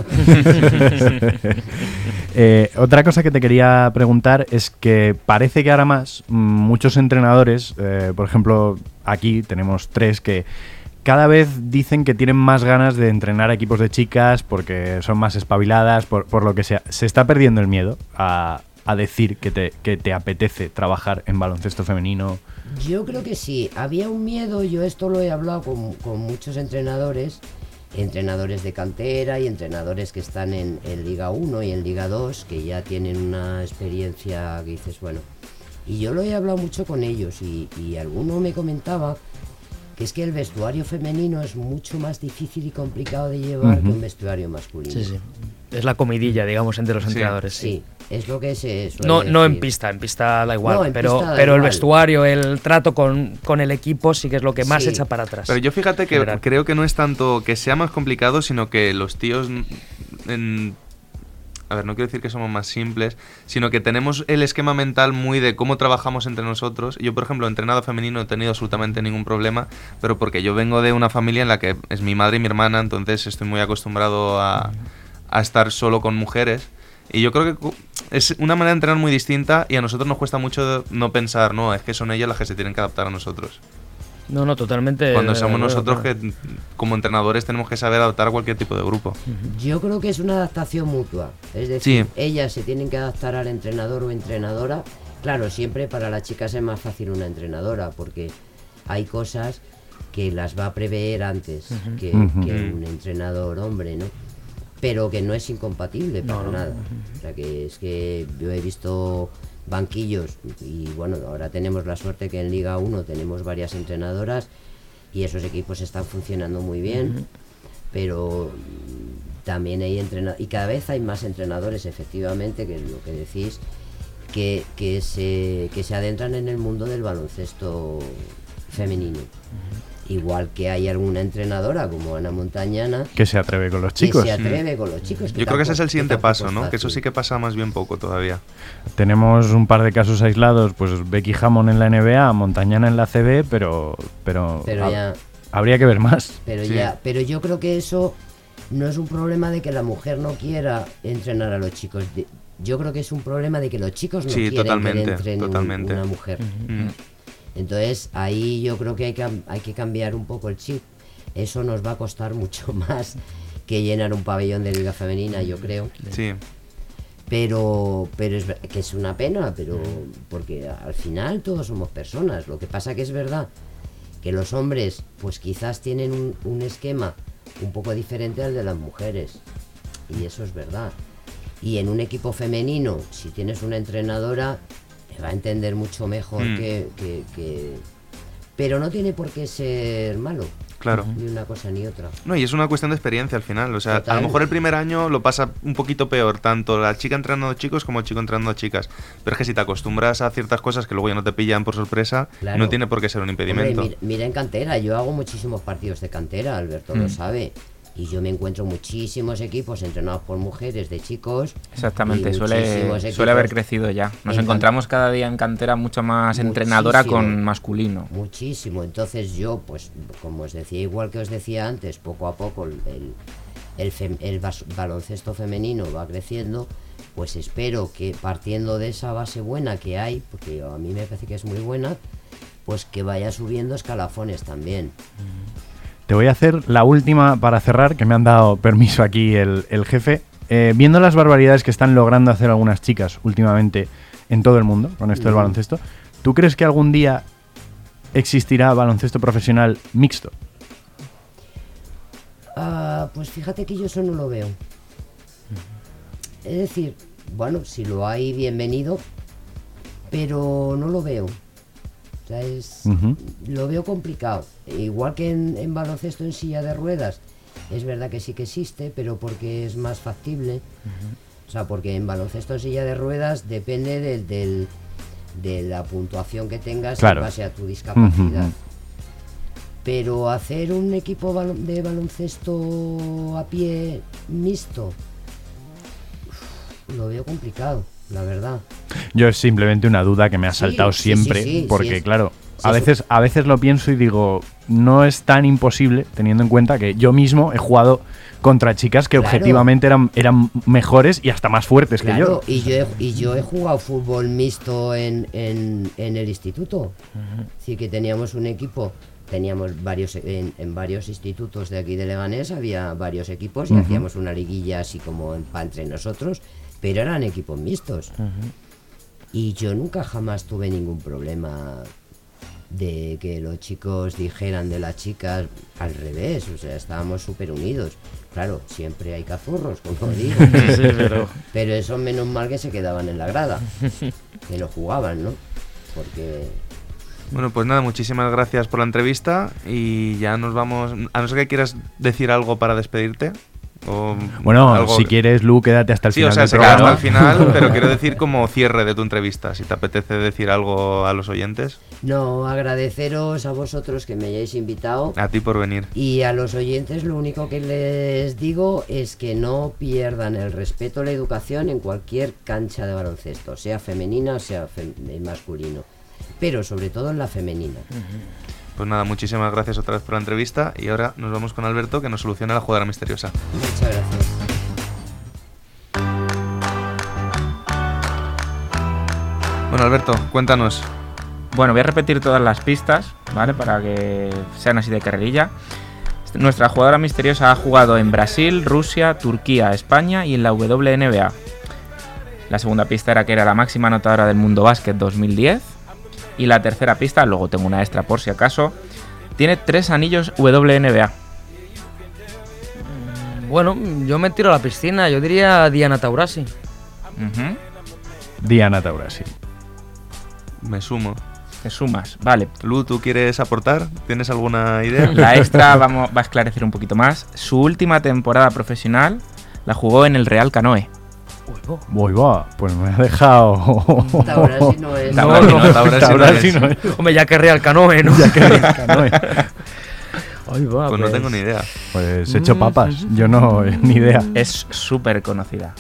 Eh, otra cosa que te quería preguntar es que parece que ahora más muchos entrenadores, eh, por ejemplo, aquí tenemos tres que cada vez dicen que tienen más ganas de entrenar a equipos de chicas porque son más espabiladas, por, por lo que sea. Se está perdiendo el miedo a, a decir que te, que te apetece trabajar en baloncesto femenino. Yo creo que sí. Había un miedo, yo esto lo he hablado con, con muchos entrenadores, entrenadores de cantera y entrenadores que están en, en Liga 1 y en Liga 2, que ya tienen una experiencia que dices, bueno. Y yo lo he hablado mucho con ellos y, y alguno me comentaba que es que el vestuario femenino es mucho más difícil y complicado de llevar que un vestuario masculino. Sí, sí. Es la comidilla, digamos, entre los Sí. entrenadores. Sí, es lo que se suele No, no en pista, en pista da igual, No, pero, da pero el vestuario, el trato con, con el equipo sí que es lo que más Sí. echa para atrás. Pero yo fíjate que General. creo que no es tanto que sea más complicado, sino que los tíos. en- a ver, no quiero decir que somos más simples, sino que tenemos el esquema mental muy de cómo trabajamos entre nosotros. Yo, por ejemplo, entrenado femenino no he tenido absolutamente ningún problema, pero porque yo vengo de una familia en la que es mi madre y mi hermana, entonces estoy muy acostumbrado a, a estar solo con mujeres. Y yo creo que es una manera de entrenar muy distinta y a nosotros nos cuesta mucho no pensar, no, es que son ellas las que se tienen que adaptar a nosotros. No, no, totalmente. Cuando somos nosotros que como entrenadores tenemos que saber adaptar a cualquier tipo de grupo. Yo creo que es una adaptación mutua. Es decir, Sí. ellas se tienen que adaptar al entrenador o entrenadora. Claro, siempre para las chicas es más fácil una entrenadora porque hay cosas que las va a prever antes que un entrenador hombre, ¿no? Pero que no es incompatible para No, nada. O sea, que es que yo he visto banquillos y bueno, ahora tenemos la suerte que en Liga 1 tenemos varias entrenadoras y esos equipos están funcionando muy bien, pero mm, también hay entrenadores, y cada vez hay más entrenadores, efectivamente, que es lo que decís, que, que, se, que se adentran en el mundo del baloncesto femenino. Igual que hay alguna entrenadora como Ana Montañana Que se atreve con los chicos. que se atreve con los chicos. Yo creo que ese es el siguiente paso, ¿no? Que eso sí que pasa más bien poco todavía. Tenemos un par de casos aislados, pues Becky Hammond en la NBA, Montañana en la CB, pero, pero, Pero ha- ya- habría que ver más. Pero Sí. ya, pero yo creo que eso no es un problema de que la mujer no quiera entrenar a los chicos. yo creo que es un problema de que los chicos no Sí, quieren totalmente, que le entrene un- totalmente. una mujer. Mm. Entonces ahí yo creo que hay, que hay que cambiar un poco el chip. Eso nos va a costar mucho más que llenar un pabellón de liga femenina, yo creo. Sí. Pero, pero es que es una pena, pero porque al final todos somos personas. Lo que pasa que es verdad que los hombres, pues quizás tienen un, un esquema un poco diferente al de las mujeres. Y eso es verdad. Y en un equipo femenino, si tienes una entrenadora, va a entender mucho mejor Mm. que, que- que- Pero no tiene por qué ser malo. Claro. Ni una cosa ni otra. No, y es una cuestión de experiencia al final. O sea, a lo mejor el primer año lo pasa un poquito peor, tanto la chica entrenando a chicos como el chico entrenando a chicas. Pero es que si te acostumbras a ciertas cosas que luego ya no te pillan por sorpresa, Claro. no tiene por qué ser un Hombre, impedimento. mira, mira en cantera, yo hago muchísimos partidos de cantera, Alberto lo Mm. sabe. Y yo me encuentro muchísimos equipos entrenados por mujeres de chicos. Exactamente, suele, suele haber crecido ya. Nos en encontramos cada día en cantera mucho más entrenadora con masculino. Muchísimo. Entonces yo, pues, como os decía, igual que os decía antes, poco a poco el, el, el fem- el bas- baloncesto femenino va creciendo. Pues espero que partiendo de esa base buena que hay, porque a mí me parece que es muy buena, pues que vaya subiendo escalafones también. Te voy a hacer la última para cerrar, que me han dado permiso aquí el, el jefe. Eh, viendo las barbaridades que están logrando hacer algunas chicas últimamente en todo el mundo con esto del baloncesto, ¿tú crees que algún día existirá baloncesto profesional mixto? Ah, pues fíjate que yo eso no lo veo. Es decir, bueno, si lo hay, bienvenido, pero no lo veo. O sea, es, lo veo complicado. Igual que en, en baloncesto en silla de ruedas, es verdad que sí que existe, pero porque es más factible. O sea, porque en baloncesto en silla de ruedas depende del, del- de la puntuación que tengas Claro. en base a tu discapacidad. Pero hacer un equipo de baloncesto a pie mixto, lo veo complicado, la verdad. Yo es simplemente una duda que me ha saltado sí, siempre, sí, sí, porque claro, a es- veces, a veces lo pienso y digo, no es tan imposible, teniendo en cuenta que yo mismo he jugado contra chicas que Claro. objetivamente eran, eran mejores y hasta más fuertes Claro, que yo. y yo he, y yo he jugado fútbol mixto en, en- en el instituto. Sí que teníamos un equipo, teníamos varios en, en varios institutos de aquí de Leganés, había varios equipos y hacíamos una liguilla así como en- entre nosotros, pero eran equipos mixtos. Y yo nunca jamás tuve ningún problema de que los chicos dijeran de las chicas al revés, o sea, estábamos súper unidos. Claro, siempre hay cazurros, como digo. Sí, pero- Pero eso menos mal que se quedaban en la grada, que no jugaban, ¿no? Porque Bueno, pues nada, muchísimas gracias por la entrevista y ya nos vamos. A no ser que quieras decir algo para despedirte. O Bueno, algo- si quieres, Lu, quédate hasta el Sí, final o sea, se queda hasta el final, pero quiero decir como cierre de tu entrevista. Si te apetece decir algo a los oyentes, no agradeceros a vosotros que me hayáis invitado a ti por venir. y a los oyentes lo único que les digo es que no pierdan el respeto a la educación en cualquier cancha de baloncesto, sea femenina o sea masculino, pero sobre todo en la femenina. Pues nada, muchísimas gracias otra vez por la entrevista y ahora nos vamos con Alberto que nos soluciona la jugadora misteriosa. Muchas gracias. Bueno, Alberto, cuéntanos. Bueno, voy a repetir todas las pistas, ¿vale? Para que sean así de carrerilla. Nuestra jugadora misteriosa ha jugado en Brasil, Rusia, Turquía, España y en la WNBA. La segunda pista era que era la máxima anotadora del mundo básquet 2010. Y la tercera pista, luego tengo una extra por si acaso, Tiene tres anillos WNBA. Bueno, yo me tiro a la piscina, yo diría Diana Taurasi. Diana Taurasi. Me sumo. Te sumas, vale. Lu, ¿tú quieres aportar? ¿Tienes alguna idea? La extra vamos, va a esclarecer un poquito más. Su última temporada profesional la jugó en el Real Canoe. Voy, va, pues me ha dejado. Taurasi no es. Taurasi no, Taurasi no Taurasi es. no es. Hombre, ya querría el canoe, ¿no? Ya que canoe. Ahí va, Pues no tengo ni idea. Pues he hecho papas, yo no, ni idea. Es súper conocida.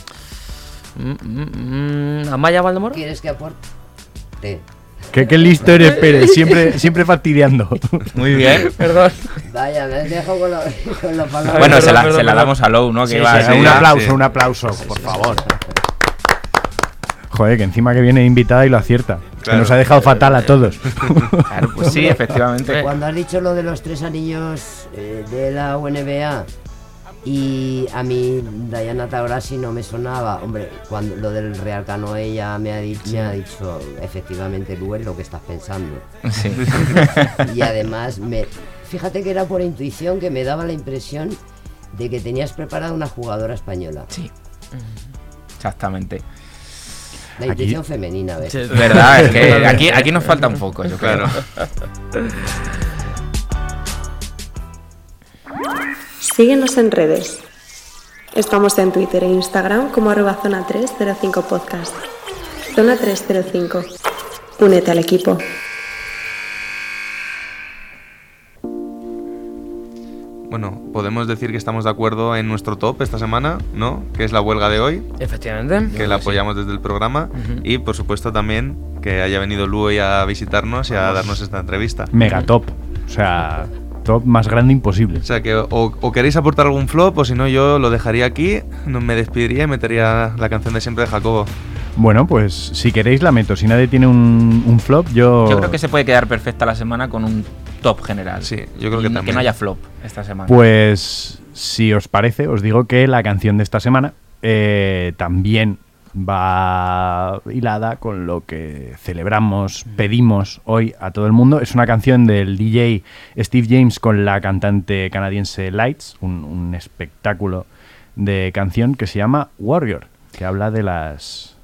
Mm, mm, mm, ¿Amaya Valdemoro? ¿Quieres que aporte? ¿Qué, qué listo eres, Pérez, siempre, siempre fastidiando. Muy bien. Perdón. Vaya, me dejado con la, con la palabra. Bueno, se la, perdón, se la damos a Low, ¿no? Que Sí, va sí, así un aplauso, sí. un aplauso, por favor. Joder, que encima que viene invitada y lo acierta. Que Claro. nos ha dejado fatal a todos. Claro, pues sí, efectivamente. Cuando has dicho lo de los tres anillos eh, de la UNBA y a mí Diana Taurasi no me sonaba, hombre, cuando lo del Real Canoe ya me ha, di- me ha dicho efectivamente Lu es lo que estás pensando. Sí. Y además, me, fíjate que era por intuición que me daba la impresión de que tenías preparada una jugadora española. Sí. Exactamente. La Aquí- intuición femenina, ¿ves? Sí. Verdad, es que aquí, aquí nos falta un poco, yo creo. Síguenos en redes. Estamos en Twitter e Instagram como arroba zona 305 podcast. Zona 305. Únete al equipo. Bueno, podemos decir que estamos de acuerdo en nuestro top esta semana, ¿no? Que es la huelga de hoy, Efectivamente. que la apoyamos desde el programa. Y por supuesto también que haya venido Lu hoy a visitarnos y a darnos esta entrevista. Mega top. O sea, top más grande imposible. O sea que o, o queréis aportar algún flop o si no yo lo dejaría aquí, me despediría y metería la canción de siempre de Jacobo. Bueno, pues si queréis la meto. Si nadie tiene un, un flop, yo. Yo creo que se puede quedar perfecta la semana con un top general. Sí, yo creo que también. no haya flop esta semana. Pues si os parece, os digo que la canción de esta semana eh, también va hilada con lo que celebramos, pedimos hoy a todo el mundo. Es una canción del DJ Steve James con la cantante canadiense Lights, un, un espectáculo de canción que se llama Warrior, que habla de las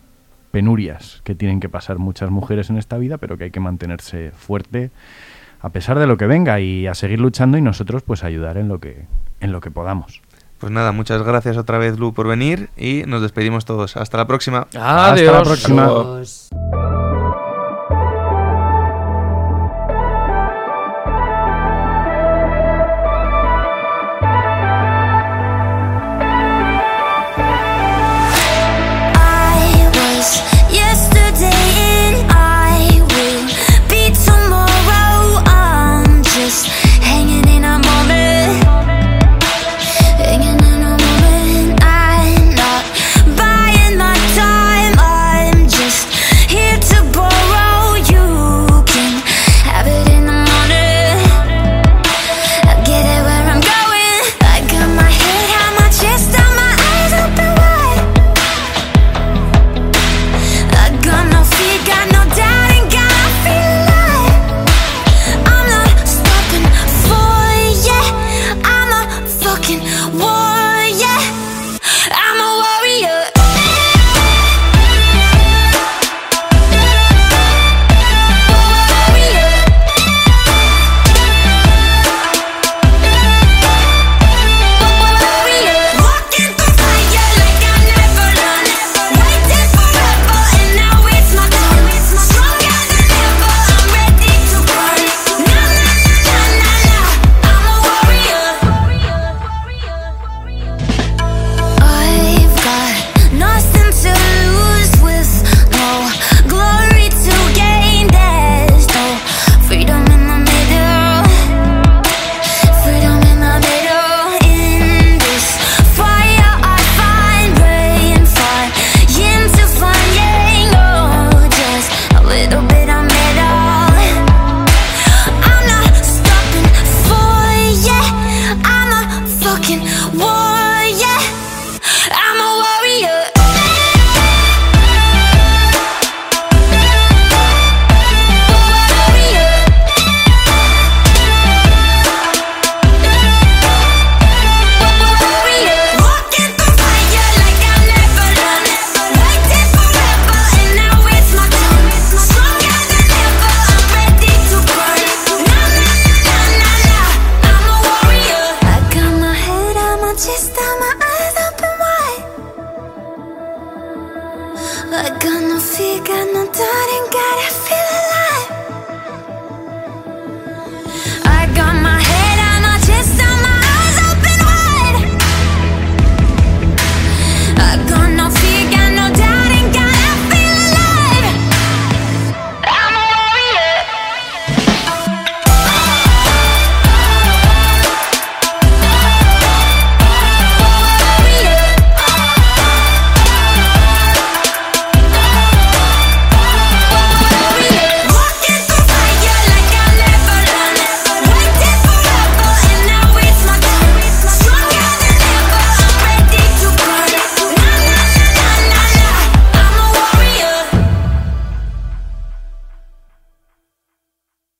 penurias que tienen que pasar muchas mujeres en esta vida, pero que hay que mantenerse fuerte a pesar de lo que venga y a seguir luchando y nosotros pues ayudar en lo que en lo que podamos. Pues nada, muchas gracias otra vez Lu por venir y nos despedimos todos. Hasta la próxima. Adiós. Hasta la próxima. Adiós.